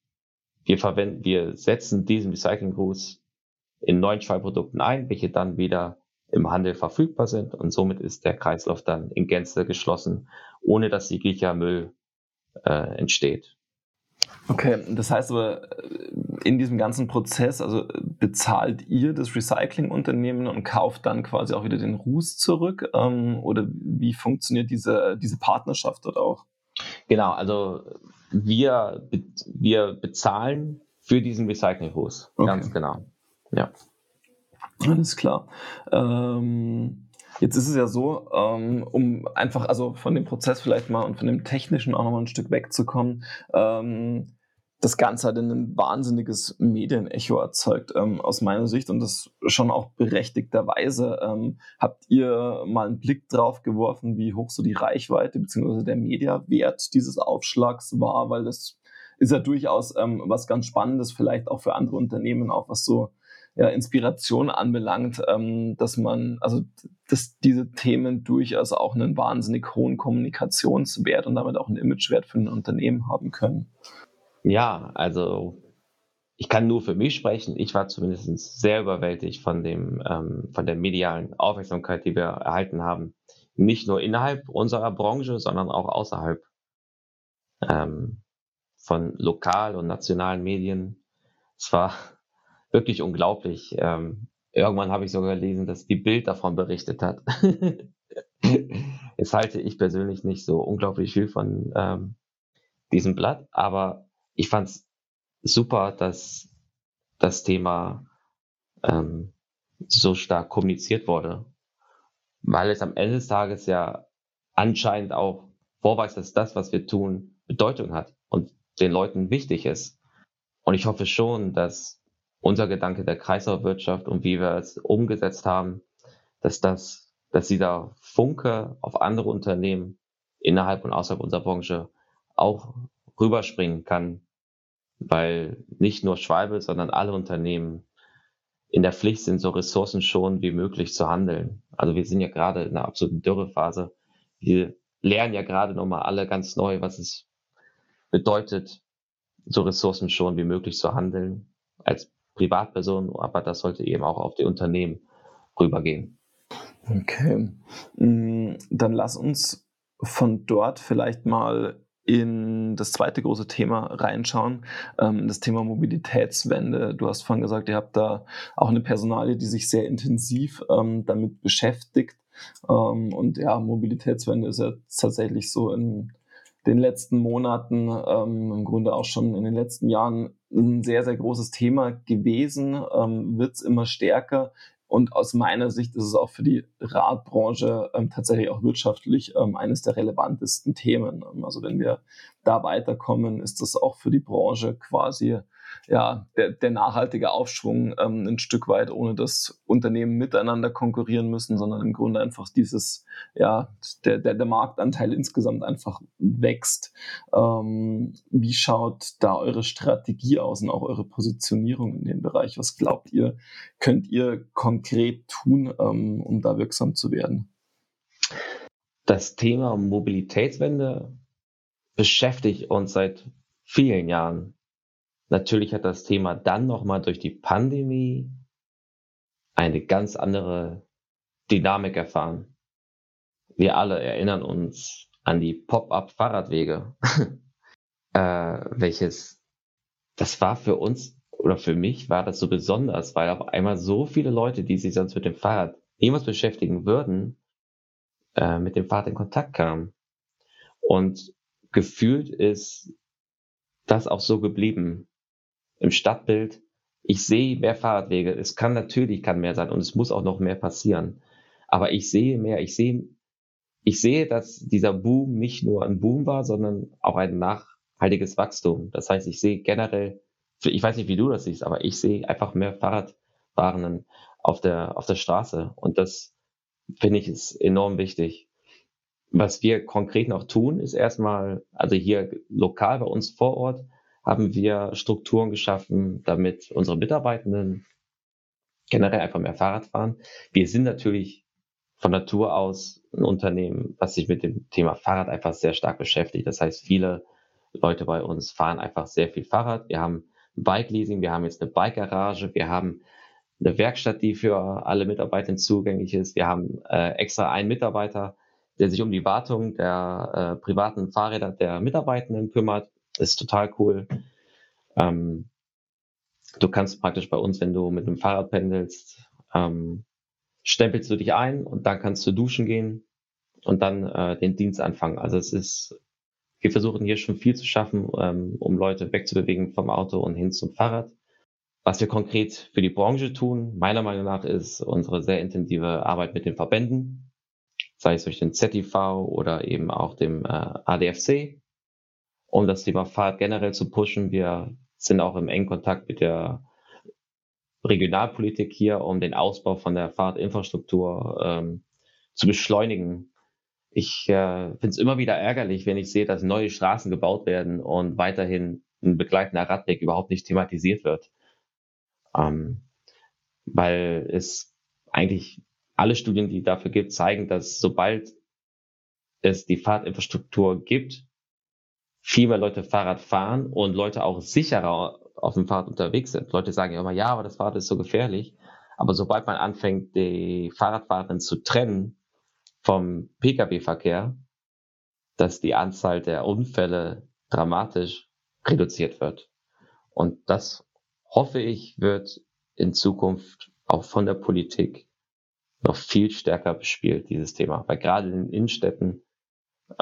wir verwenden, wir setzen diesen Recycling-Ruß in neuen Schwallprodukten ein, welche dann wieder im Handel verfügbar sind und somit ist der Kreislauf dann in Gänze geschlossen, ohne dass jeglicher Müll äh, entsteht. Okay, das heißt aber, äh, in diesem ganzen Prozess, also bezahlt ihr das Recyclingunternehmen und kauft dann quasi auch wieder den Ruß zurück? Ähm, oder wie funktioniert diese, diese Partnerschaft dort auch? Genau, also wir, wir bezahlen für diesen Recycling-Ruß. Okay. Ganz genau. Ja. Alles klar. Ähm, Jetzt ist es ja so, ähm, um einfach also von dem Prozess vielleicht mal und von dem Technischen auch nochmal ein Stück wegzukommen, ähm, das Ganze hat ein wahnsinniges Medienecho erzeugt, ähm, aus meiner Sicht und das schon auch berechtigterweise. Habt ihr mal einen Blick drauf geworfen, wie hoch so die Reichweite bzw. der Mediawert dieses Aufschlags war? Weil das ist ja durchaus was ganz Spannendes, vielleicht auch für andere Unternehmen, auch was so ja, Inspiration anbelangt, ähm, dass man, also dass diese Themen durchaus auch einen wahnsinnig hohen Kommunikationswert und damit auch einen Imagewert für ein Unternehmen haben können. Ja, also ich kann nur für mich sprechen. Ich war zumindest sehr überwältigt von dem, ähm, von der medialen Aufmerksamkeit, die wir erhalten haben. Nicht nur innerhalb unserer Branche, sondern auch außerhalb ähm, von lokal und nationalen Medien. Es war wirklich unglaublich. Ähm, irgendwann habe ich sogar gelesen, dass die Bild davon berichtet hat. Jetzt halte ich persönlich nicht so unglaublich viel von ähm, diesem Blatt, aber ich fand es super, dass das Thema ähm, so stark kommuniziert wurde, weil es am Ende des Tages ja anscheinend auch vorweist, dass das, was wir tun, Bedeutung hat und den Leuten wichtig ist. Und ich hoffe schon, dass unser Gedanke der Kreislaufwirtschaft und wie wir es umgesetzt haben, dass das, dass dieser Funke auf andere Unternehmen innerhalb und außerhalb unserer Branche auch rüberspringen kann, weil nicht nur Schwalbe, sondern alle Unternehmen in der Pflicht sind, so ressourcenschonend wie möglich zu handeln. Also wir sind ja gerade in einer absoluten Dürrephase. Wir lernen ja gerade nochmal alle ganz neu, was es bedeutet, so ressourcenschonend wie möglich zu handeln als Privatperson, aber das sollte eben auch auf die Unternehmen rübergehen. Okay, mm, dann lass uns von dort vielleicht mal in das zweite große Thema reinschauen, ähm, das Thema Mobilitätswende. Du hast vorhin gesagt, ihr habt da auch eine Personalie, die sich sehr intensiv ähm, damit beschäftigt. Ähm, und ja, Mobilitätswende ist ja tatsächlich so in den letzten Monaten, ähm, im Grunde auch schon in den letzten Jahren ein sehr, sehr großes Thema gewesen, ähm, wird es immer stärker. Und aus meiner Sicht ist es auch für die Radbranche ähm, tatsächlich auch wirtschaftlich ähm, eines der relevantesten Themen. Also wenn wir da weiterkommen, ist das auch für die Branche quasi ja, der, der nachhaltige Aufschwung ähm, ein Stück weit, ohne dass Unternehmen miteinander konkurrieren müssen, sondern im Grunde einfach dieses, ja, der, der, der Marktanteil insgesamt einfach wächst. Ähm, wie schaut da eure Strategie aus und auch eure Positionierung in dem Bereich? Was glaubt ihr, könnt ihr konkret tun, ähm, um da wirksam zu werden? Das Thema Mobilitätswende beschäftigt uns seit vielen Jahren. Natürlich hat das Thema dann nochmal durch die Pandemie eine ganz andere Dynamik erfahren. Wir alle erinnern uns an die Pop-up-Fahrradwege, äh, welches, das war für uns oder für mich war das so besonders, weil auf einmal so viele Leute, die sich sonst mit dem Fahrrad niemals beschäftigen würden, äh, mit dem Fahrrad in Kontakt kamen. Und gefühlt ist das auch so geblieben im Stadtbild. Ich sehe mehr Fahrradwege. Es kann natürlich kann mehr sein und es muss auch noch mehr passieren. Aber ich sehe mehr. Ich sehe, ich sehe, dass dieser Boom nicht nur ein Boom war, sondern auch ein nachhaltiges Wachstum. Das heißt, ich sehe generell, ich weiß nicht, wie du das siehst, aber ich sehe einfach mehr Fahrradfahrenden auf der, auf der Straße. Und das finde ich ist enorm wichtig. Was wir konkret noch tun, ist erstmal, also hier lokal bei uns vor Ort, haben wir Strukturen geschaffen, damit unsere Mitarbeitenden generell einfach mehr Fahrrad fahren. Wir sind natürlich von Natur aus ein Unternehmen, was sich mit dem Thema Fahrrad einfach sehr stark beschäftigt. Das heißt, viele Leute bei uns fahren einfach sehr viel Fahrrad. Wir haben Bike-Leasing, wir haben jetzt eine Bike-Garage, wir haben eine Werkstatt, die für alle Mitarbeiter zugänglich ist. Wir haben äh, extra einen Mitarbeiter, der sich um die Wartung der äh, privaten Fahrräder der Mitarbeitenden kümmert ist total cool. Ähm, du kannst praktisch bei uns, wenn du mit dem Fahrrad pendelst, ähm, stempelst du dich ein und dann kannst du duschen gehen und dann äh, den Dienst anfangen. Also es ist, wir versuchen hier schon viel zu schaffen, ähm, um Leute wegzubewegen vom Auto und hin zum Fahrrad. Was wir konkret für die Branche tun, meiner Meinung nach, ist unsere sehr intensive Arbeit mit den Verbänden, sei es durch den ZTV oder eben auch dem äh, ADFC, um das Thema Fahrt generell zu pushen. Wir sind auch im engen Kontakt mit der Regionalpolitik hier, um den Ausbau von der Fahrradinfrastruktur ähm, zu beschleunigen. Ich äh, finde es immer wieder ärgerlich, wenn ich sehe, dass neue Straßen gebaut werden und weiterhin ein begleitender Radweg überhaupt nicht thematisiert wird. Ähm, weil es eigentlich alle Studien, die dafür gibt, zeigen, dass sobald es die Fahrradinfrastruktur gibt, viel mehr Leute Fahrrad fahren und Leute auch sicherer auf dem Fahrrad unterwegs sind. Leute sagen ja immer, ja, aber das Fahrrad ist so gefährlich. Aber sobald man anfängt, die Fahrradfahrerinnen zu trennen vom Pkw-Verkehr, dass die Anzahl der Unfälle dramatisch reduziert wird. Und das hoffe ich, wird in Zukunft auch von der Politik noch viel stärker bespielt, dieses Thema. Weil gerade in den Innenstädten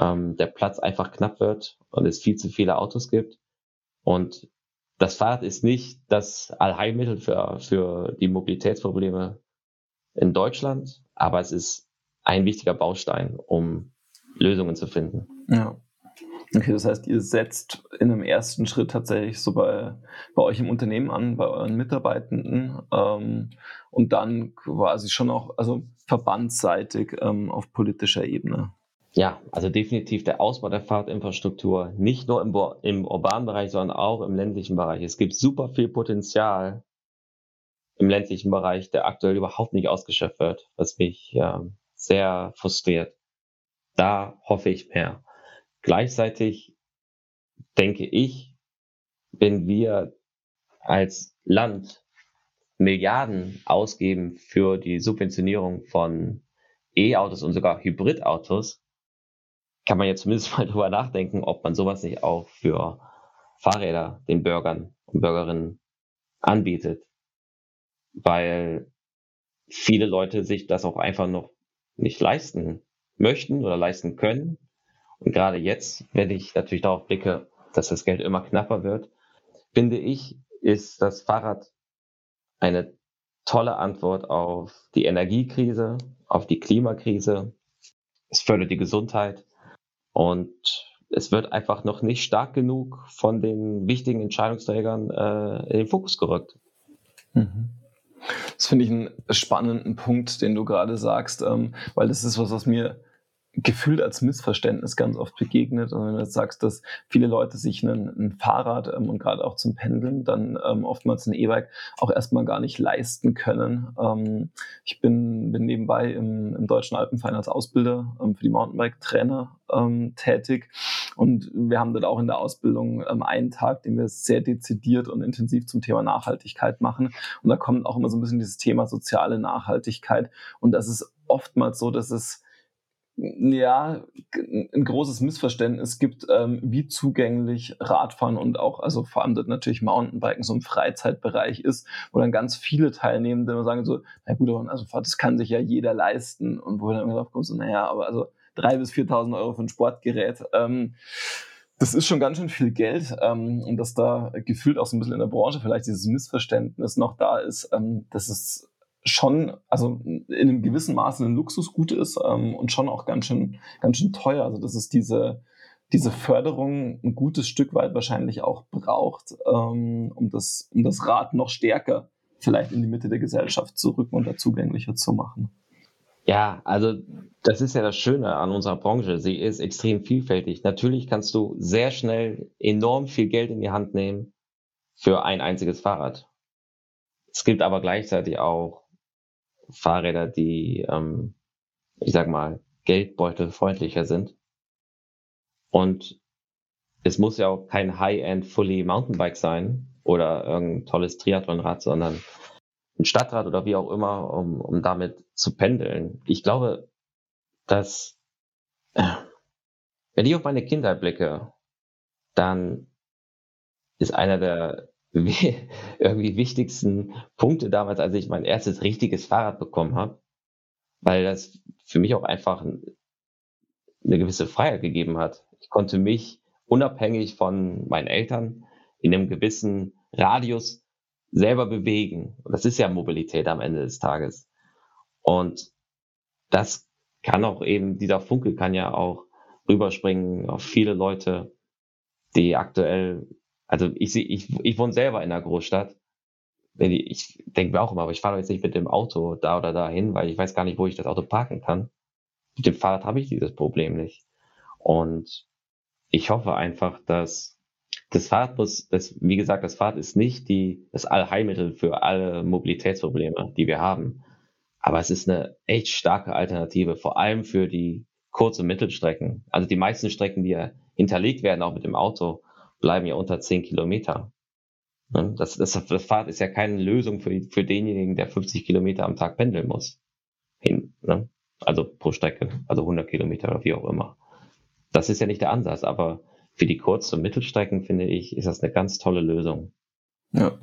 ähm, der Platz einfach knapp wird und es viel zu viele Autos gibt. Und das Fahrrad ist nicht das Allheilmittel für, für die Mobilitätsprobleme in Deutschland, aber es ist ein wichtiger Baustein, um Lösungen zu finden. Ja. Okay, das heißt, ihr setzt in einem ersten Schritt tatsächlich so bei, bei euch im Unternehmen an, bei euren Mitarbeitenden ähm, und dann quasi schon auch, also verbandsseitig ähm, auf politischer Ebene. Ja, also definitiv der Ausbau der Fahrradinfrastruktur, nicht nur im, im urbanen Bereich, sondern auch im ländlichen Bereich. Es gibt super viel Potenzial im ländlichen Bereich, der aktuell überhaupt nicht ausgeschöpft wird, was mich äh, sehr frustriert. Da hoffe ich mehr. Gleichzeitig denke ich, wenn wir als Land Milliarden ausgeben für die Subventionierung von E-Autos und sogar Hybridautos, kann man jetzt zumindest mal drüber nachdenken, ob man sowas nicht auch für Fahrräder den Bürgern und Bürgerinnen anbietet. Weil viele Leute sich das auch einfach noch nicht leisten möchten oder leisten können. Und gerade jetzt, wenn ich natürlich darauf blicke, dass das Geld immer knapper wird, finde ich, ist das Fahrrad eine tolle Antwort auf die Energiekrise, auf die Klimakrise. Es fördert die Gesundheit und es wird einfach noch nicht stark genug von den wichtigen Entscheidungsträgern äh, in den Fokus gerückt. Mhm. Das finde ich einen spannenden Punkt, den du gerade sagst, ähm, weil das ist was, was mir gefühlt als Missverständnis ganz oft begegnet. Und wenn du jetzt sagst, dass viele Leute sich ein, ein Fahrrad ähm, und gerade auch zum Pendeln dann ähm, oftmals ein E-Bike auch erstmal gar nicht leisten können. Ähm, ich bin, bin nebenbei im, im Deutschen Alpenverein als Ausbilder ähm, für die Mountainbike-Trainer ähm, tätig. Und wir haben dort auch in der Ausbildung ähm, einen Tag, den wir sehr dezidiert und intensiv zum Thema Nachhaltigkeit machen. Und da kommt auch immer so ein bisschen dieses Thema soziale Nachhaltigkeit. Und das ist oftmals so, dass es ja, ein großes Missverständnis gibt, ähm, wie zugänglich Radfahren und auch, also vor allem natürlich Mountainbiken so im Freizeitbereich ist, wo dann ganz viele Teilnehmende immer sagen so, na gut, also das kann sich ja jeder leisten. Und wo dann immer drauf kommt so, naja, aber also drei bis 4.000 Euro für ein Sportgerät, ähm, das ist schon ganz schön viel Geld ähm, und dass da gefühlt auch so ein bisschen in der Branche vielleicht dieses Missverständnis noch da ist, ähm, dass es schon, also in einem gewissen Maße ein Luxusgut ist ähm, und schon auch ganz schön, ganz schön teuer. Also dass es diese, diese Förderung ein gutes Stück weit wahrscheinlich auch braucht, ähm, um, das, um das Rad noch stärker vielleicht in die Mitte der Gesellschaft zu rücken und da zugänglicher zu machen. Ja, also das ist ja das Schöne an unserer Branche. Sie ist extrem vielfältig. Natürlich kannst du sehr schnell enorm viel Geld in die Hand nehmen für ein einziges Fahrrad. Es gibt aber gleichzeitig auch Fahrräder, die, ähm, ich sag mal, geldbeutelfreundlicher sind. Und es muss ja auch kein High-End Fully Mountainbike sein oder irgendein tolles Triathlonrad, sondern ein Stadtrad oder wie auch immer, um, um damit zu pendeln. Ich glaube, dass, wenn ich auf meine Kindheit blicke, dann ist einer der irgendwie wichtigsten Punkte damals, als ich mein erstes richtiges Fahrrad bekommen habe, weil das für mich auch einfach eine gewisse Freiheit gegeben hat. Ich konnte mich unabhängig von meinen Eltern in einem gewissen Radius selber bewegen. Und das ist ja Mobilität am Ende des Tages. Und das kann auch eben, dieser Funke kann ja auch rüberspringen auf viele Leute, die aktuell also ich, ich, ich wohne selber in einer Großstadt. Ich denke mir auch immer, aber ich fahre jetzt nicht mit dem Auto da oder da hin, weil ich weiß gar nicht, wo ich das Auto parken kann. Mit dem Fahrrad habe ich dieses Problem nicht. Und ich hoffe einfach, dass das Fahrrad muss, das, wie gesagt, das Fahrrad ist nicht die, das Allheilmittel für alle Mobilitätsprobleme, die wir haben. Aber es ist eine echt starke Alternative, vor allem für die Kurz- und Mittelstrecken. Also die meisten Strecken, die ja hinterlegt werden, auch mit dem Auto, bleiben ja unter 10 Kilometer. Ne? Das, das, das Fahrt ist ja keine Lösung für, für denjenigen, der 50 Kilometer am Tag pendeln muss. Hin, ne? Also pro Strecke, also 100 Kilometer oder wie auch immer. Das ist ja nicht der Ansatz, aber für die Kurz- und Mittelstrecken, finde ich, ist das eine ganz tolle Lösung. Ja,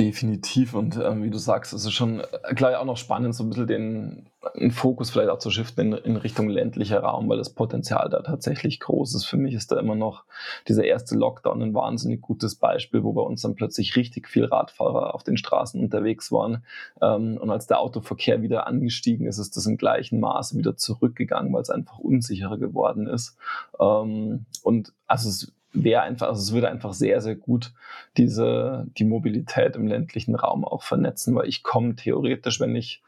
Definitiv und ähm, wie du sagst, es ist schon äh, gleich auch noch spannend, so ein bisschen den, den Fokus vielleicht auch zu shiften in, in, Richtung ländlicher Raum, weil das Potenzial da tatsächlich groß ist. Für mich ist da immer noch dieser erste Lockdown ein wahnsinnig gutes Beispiel, wo bei uns dann plötzlich richtig viel Radfahrer auf den Straßen unterwegs waren. Ähm, und als der Autoverkehr wieder angestiegen ist, ist das im gleichen Maße wieder zurückgegangen, weil es einfach unsicherer geworden ist. Ähm, und also es wäre einfach, also es würde einfach sehr, sehr gut diese, die Mobilität im ländlichen Raum auch vernetzen, weil ich komme theoretisch, wenn ich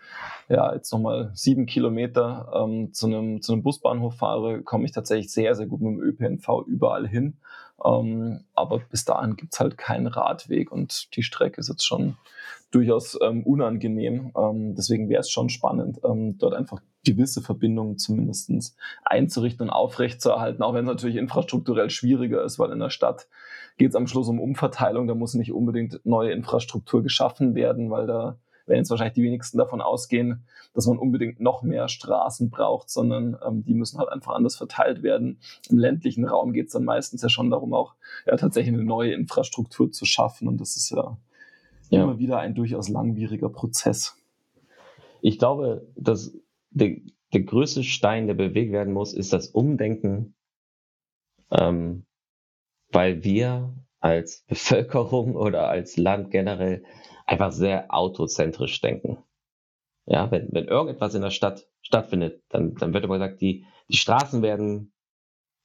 ja jetzt nochmal sieben Kilometer ähm, zu, einem, zu einem Busbahnhof fahre, komme ich tatsächlich sehr, sehr gut mit dem ÖPNV überall hin. Ähm, aber bis dahin gibt es halt keinen Radweg und die Strecke ist jetzt schon durchaus ähm, unangenehm. Ähm, deswegen wäre es schon spannend, ähm, dort einfach gewisse Verbindungen zumindest einzurichten und aufrechtzuerhalten, auch wenn es natürlich infrastrukturell schwieriger ist, weil in der Stadt geht es am Schluss um Umverteilung, da muss nicht unbedingt neue Infrastruktur geschaffen werden, weil da werden jetzt wahrscheinlich die wenigsten davon ausgehen, dass man unbedingt noch mehr Straßen braucht, sondern ähm, die müssen halt einfach anders verteilt werden. Im ländlichen Raum geht es dann meistens ja schon darum, auch ja, tatsächlich eine neue Infrastruktur zu schaffen und das ist ja, ja. immer wieder ein durchaus langwieriger Prozess. Ich glaube, dass der, der größte Stein, der bewegt werden muss, ist das Umdenken, ähm, weil wir als Bevölkerung oder als Land generell einfach sehr autozentrisch denken. Ja, wenn, wenn irgendetwas in der Stadt stattfindet, dann, dann wird immer gesagt, die, die Straßen werden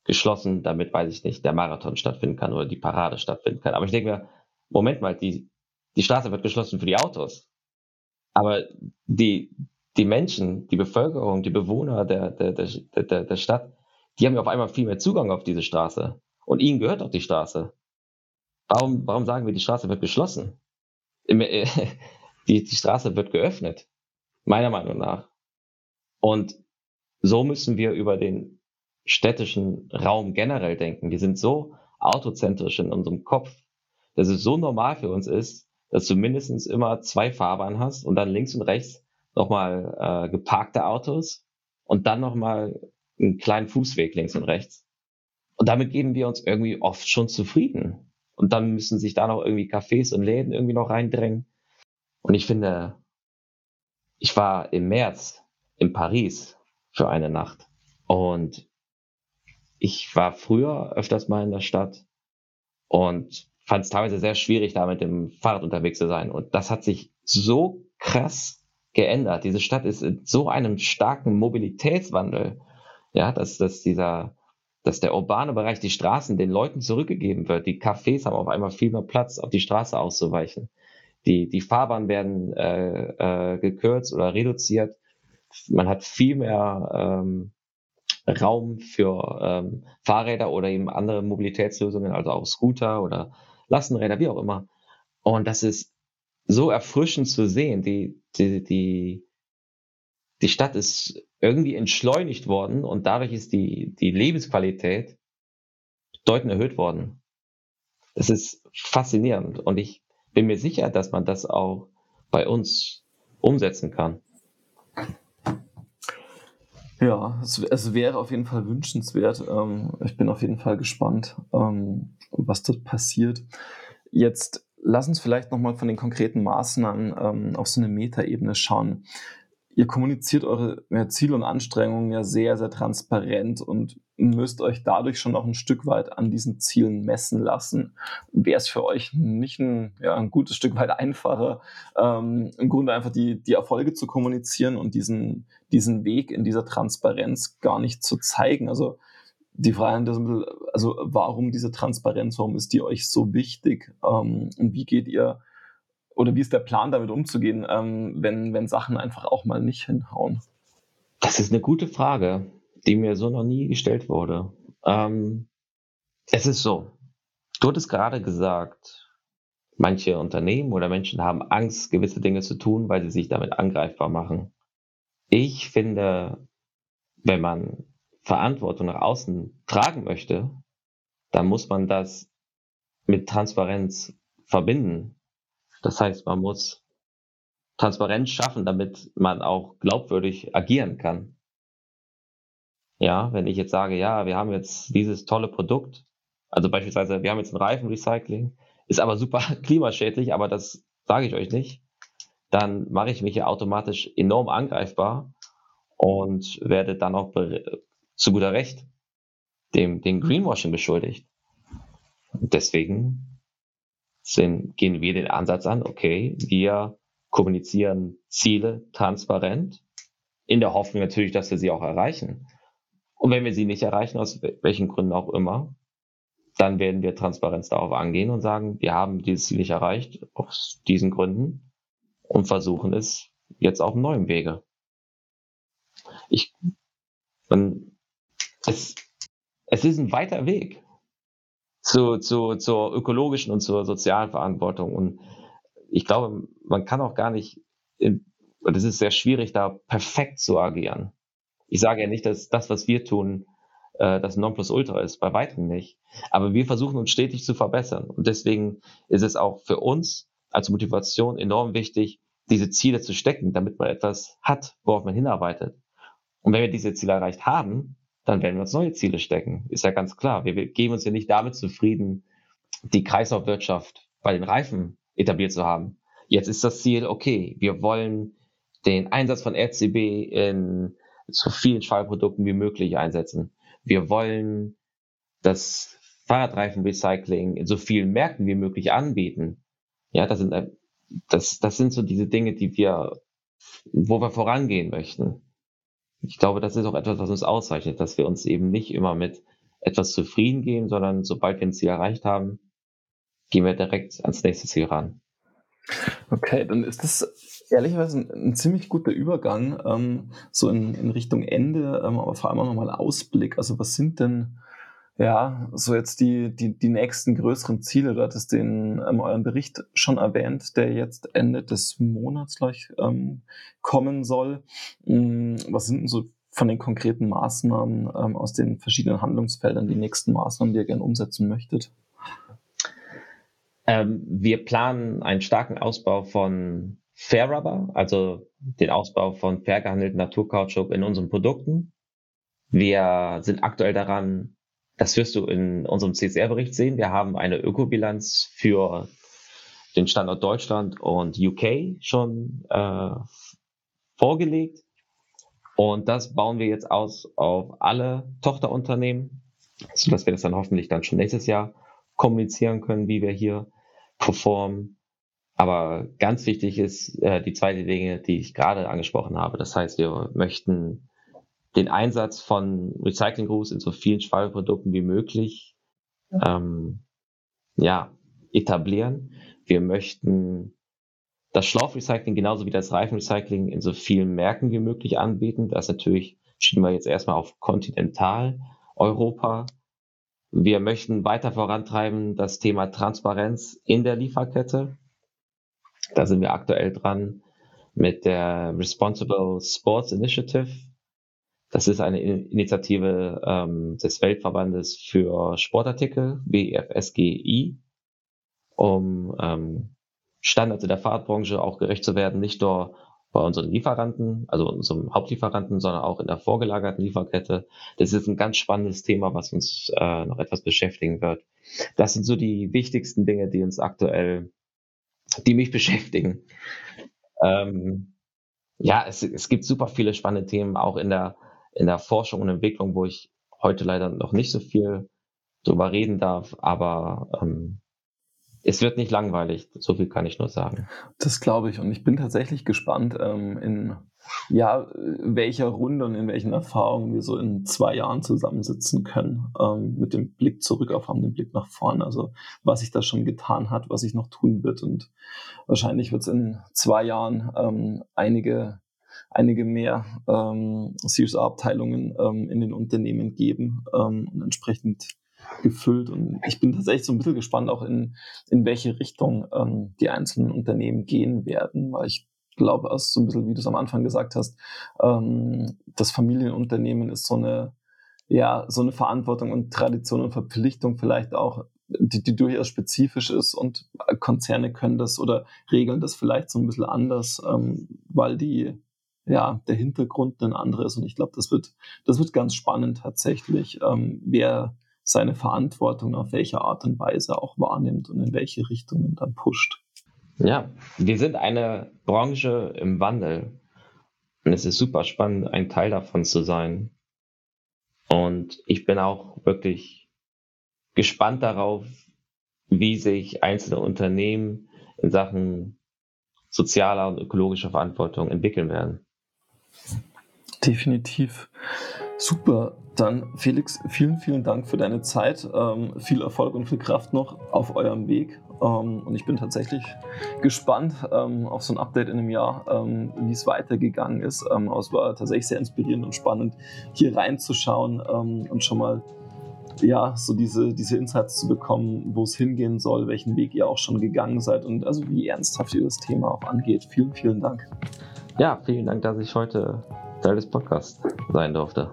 geschlossen, damit, weiß ich nicht, der Marathon stattfinden kann oder die Parade stattfinden kann. Aber ich denke mir, Moment mal, die, die Straße wird geschlossen für die Autos. Aber die, die Menschen, die Bevölkerung, die Bewohner der, der, der, der, der Stadt, die haben ja auf einmal viel mehr Zugang auf diese Straße. Und ihnen gehört auch die Straße. Warum, warum sagen wir, die Straße wird geschlossen? Die, die Straße wird geöffnet. Meiner Meinung nach. Und so müssen wir über den städtischen Raum generell denken. Wir sind so autozentrisch in unserem Kopf, dass es so normal für uns ist, dass du mindestens immer zwei Fahrbahnen hast und dann links und rechts nochmal äh, geparkte Autos und dann nochmal einen kleinen Fußweg links und rechts. Und damit geben wir uns irgendwie oft schon zufrieden. Und dann müssen sich da noch irgendwie Cafés und Läden irgendwie noch reindrängen. Und ich finde, ich war im März in Paris für eine Nacht. Und ich war früher öfters mal in der Stadt und fand es teilweise sehr schwierig, da mit dem Fahrrad unterwegs zu sein. Und das hat sich so krass geändert. Diese Stadt ist in so einem starken Mobilitätswandel, ja, dass, dass dieser, dass der urbane Bereich, die Straßen den Leuten zurückgegeben wird. Die Cafés haben auf einmal viel mehr Platz, auf die Straße auszuweichen. Die, die Fahrbahnen werden äh, äh, gekürzt oder reduziert. Man hat viel mehr ähm, Raum für ähm, Fahrräder oder eben andere Mobilitätslösungen, also auch Scooter oder Lastenräder, wie auch immer. Und das ist so erfrischend zu sehen. Die, die, die, die Stadt ist irgendwie entschleunigt worden und dadurch ist die, die Lebensqualität deutlich erhöht worden. Das ist faszinierend und ich bin mir sicher, dass man das auch bei uns umsetzen kann. Ja, es, es wäre auf jeden Fall wünschenswert. Ähm, ich bin auf jeden Fall gespannt, ähm, was dort passiert. Jetzt lass uns vielleicht nochmal von den konkreten Maßnahmen ähm, auf so eine Metaebene schauen. Ihr kommuniziert eure Ziele und Anstrengungen ja sehr, sehr transparent und müsst euch dadurch schon noch ein Stück weit an diesen Zielen messen lassen. Wäre es für euch nicht ein, ja, ein gutes Stück weit einfacher, ähm, im Grunde einfach die, die Erfolge zu kommunizieren und diesen, diesen Weg in dieser Transparenz gar nicht zu zeigen? Also die Frage ist also warum diese Transparenz, warum ist die euch so wichtig? Ähm, und wie geht ihr oder wie ist der Plan, damit umzugehen, ähm, wenn, wenn Sachen einfach auch mal nicht hinhauen? Das ist eine gute Frage, die mir so noch nie gestellt wurde. Ähm, es ist so, du hattest gerade gesagt, manche Unternehmen oder Menschen haben Angst, gewisse Dinge zu tun, weil sie sich damit angreifbar machen. Ich finde, wenn man Verantwortung nach außen tragen möchte, dann muss man das mit Transparenz verbinden. Das heißt, man muss Transparenz schaffen, damit man auch glaubwürdig agieren kann. Ja, wenn ich jetzt sage, ja, wir haben jetzt dieses tolle Produkt, also beispielsweise, wir haben jetzt ein Reifenrecycling, ist aber super klimaschädlich, aber das sage ich euch nicht, dann mache ich mich ja automatisch enorm angreifbar und werde dann auch zu guter Recht dem, dem Greenwashing beschuldigt. Und deswegen sind, gehen wir den Ansatz an, okay, wir kommunizieren Ziele transparent, in der Hoffnung natürlich, dass wir sie auch erreichen. Und wenn wir sie nicht erreichen, aus welchen Gründen auch immer, dann werden wir Transparenz darauf angehen und sagen, wir haben dieses Ziel nicht erreicht, aus diesen Gründen, und versuchen es jetzt auf neuem Wege. Ich, man, es, es ist ein weiter Weg zu, zu, zur ökologischen und zur sozialen Verantwortung. Und ich glaube, man kann auch gar nicht, in, es ist sehr schwierig, da perfekt zu agieren. Ich sage ja nicht, dass das, was wir tun, äh, das Nonplusultra ist, bei weitem nicht. Aber wir versuchen uns stetig zu verbessern. Und deswegen ist es auch für uns als Motivation enorm wichtig, diese Ziele zu stecken, damit man etwas hat, worauf man hinarbeitet. Und wenn wir diese Ziele erreicht haben, dann werden wir uns neue Ziele stecken. Ist ja ganz klar. Wir, geben uns ja nicht damit zufrieden, die Kreislaufwirtschaft bei den Reifen etabliert zu haben. Jetzt ist das Ziel, okay, wir wollen den Einsatz von RCB in so vielen Schwallprodukten wie möglich einsetzen. Wir wollen das Fahrradreifenrecycling in so vielen Märkten wie möglich anbieten. Ja, das sind, das, das sind so diese Dinge, die wir, wo wir vorangehen möchten. Ich glaube, das ist auch etwas, was uns auszeichnet, dass wir uns eben nicht immer mit etwas zufrieden geben, sondern sobald wir ein Ziel erreicht haben, gehen wir direkt ans nächste Ziel ran. Okay, dann ist das ehrlicherweise ein, ein ziemlich guter Übergang, ähm, so in, in, Richtung Ende, ähm, aber vor allem auch nochmal Ausblick. Also was sind denn ja, so jetzt die, die, die nächsten größeren Ziele, du hattest den ähm, euren Bericht schon erwähnt, der jetzt Ende des Monats gleich ähm, kommen soll. Ähm, was sind denn so von den konkreten Maßnahmen ähm, aus den verschiedenen Handlungsfeldern die nächsten Maßnahmen, die ihr gerne umsetzen möchtet? Ähm, wir planen einen starken Ausbau von Fair Rubber, also den Ausbau von fair gehandelten Naturkautschuk in unseren Produkten. Wir sind aktuell daran, das wirst du in unserem CSR-Bericht sehen. Wir haben eine Ökobilanz für den Standort Deutschland und UK schon äh, vorgelegt. Und das bauen wir jetzt aus auf alle Tochterunternehmen, sodass wir das dann hoffentlich dann schon nächstes Jahr kommunizieren können, wie wir hier performen. Aber ganz wichtig ist äh, die zweite Dinge, die ich gerade angesprochen habe. Das heißt, wir möchten den Einsatz von Recycling-Groups in so vielen Schwalbeprodukten wie möglich ähm, ja, etablieren. Wir möchten das Schlaufrecycling genauso wie das Reifenrecycling in so vielen Märkten wie möglich anbieten. Das natürlich schieben wir jetzt erstmal auf Kontinentaleuropa. Wir möchten weiter vorantreiben das Thema Transparenz in der Lieferkette. Da sind wir aktuell dran mit der Responsible Sports Initiative. Das ist eine Initiative ähm, des Weltverbandes für Sportartikel, WFSGI, um ähm, Standards in der Fahrradbranche auch gerecht zu werden, nicht nur bei unseren Lieferanten, also unserem Hauptlieferanten, sondern auch in der vorgelagerten Lieferkette. Das ist ein ganz spannendes Thema, was uns äh, noch etwas beschäftigen wird. Das sind so die wichtigsten Dinge, die uns aktuell, die mich beschäftigen. Ähm, ja, es, es gibt super viele spannende Themen, auch in der in der Forschung und Entwicklung, wo ich heute leider noch nicht so viel drüber reden darf, aber ähm, es wird nicht langweilig, so viel kann ich nur sagen. Das glaube ich. Und ich bin tatsächlich gespannt, ähm, in ja, welcher Runde und in welchen Erfahrungen wir so in zwei Jahren zusammensitzen können, ähm, mit dem Blick zurück auf den Blick nach vorne, also was sich da schon getan hat, was sich noch tun wird. Und wahrscheinlich wird es in zwei Jahren ähm, einige einige mehr ähm, CSR-Abteilungen ähm, in den Unternehmen geben ähm, und entsprechend gefüllt. Und ich bin tatsächlich so ein bisschen gespannt, auch in, in welche Richtung ähm, die einzelnen Unternehmen gehen werden, weil ich glaube, also so ein bisschen, wie du es am Anfang gesagt hast, ähm, das Familienunternehmen ist so eine, ja, so eine Verantwortung und Tradition und Verpflichtung vielleicht auch, die, die durchaus spezifisch ist und Konzerne können das oder regeln das vielleicht so ein bisschen anders, ähm, weil die ja, der Hintergrund ein anderes. Und ich glaube, das wird, das wird ganz spannend tatsächlich, ähm, wer seine Verantwortung auf welche Art und Weise auch wahrnimmt und in welche Richtungen dann pusht. Ja, wir sind eine Branche im Wandel. Und es ist super spannend, ein Teil davon zu sein. Und ich bin auch wirklich gespannt darauf, wie sich einzelne Unternehmen in Sachen sozialer und ökologischer Verantwortung entwickeln werden. Definitiv. Super. Dann Felix, vielen, vielen Dank für deine Zeit. Ähm, viel Erfolg und viel Kraft noch auf eurem Weg. Ähm, und ich bin tatsächlich gespannt ähm, auf so ein Update in einem Jahr, ähm, wie es weitergegangen ist. Ähm, es war tatsächlich sehr inspirierend und spannend, hier reinzuschauen ähm, und schon mal ja, so diese, diese Insights zu bekommen, wo es hingehen soll, welchen Weg ihr auch schon gegangen seid und also wie ernsthaft ihr das Thema auch angeht. Vielen, vielen Dank. Ja, vielen Dank, dass ich heute Teil des Podcasts sein durfte.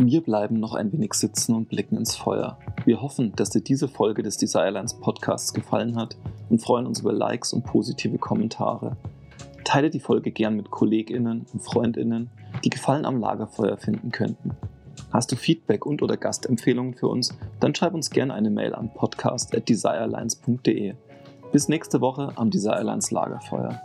Wir bleiben noch ein wenig sitzen und blicken ins Feuer. Wir hoffen, dass dir diese Folge des Desirelines Podcasts gefallen hat und freuen uns über Likes und positive Kommentare. Teile die Folge gern mit KollegInnen und FreundInnen, die Gefallen am Lagerfeuer finden könnten. Hast du Feedback und oder Gastempfehlungen für uns, dann schreib uns gerne eine Mail an podcast.desirelines.de. Bis nächste Woche am Desirelines Lagerfeuer.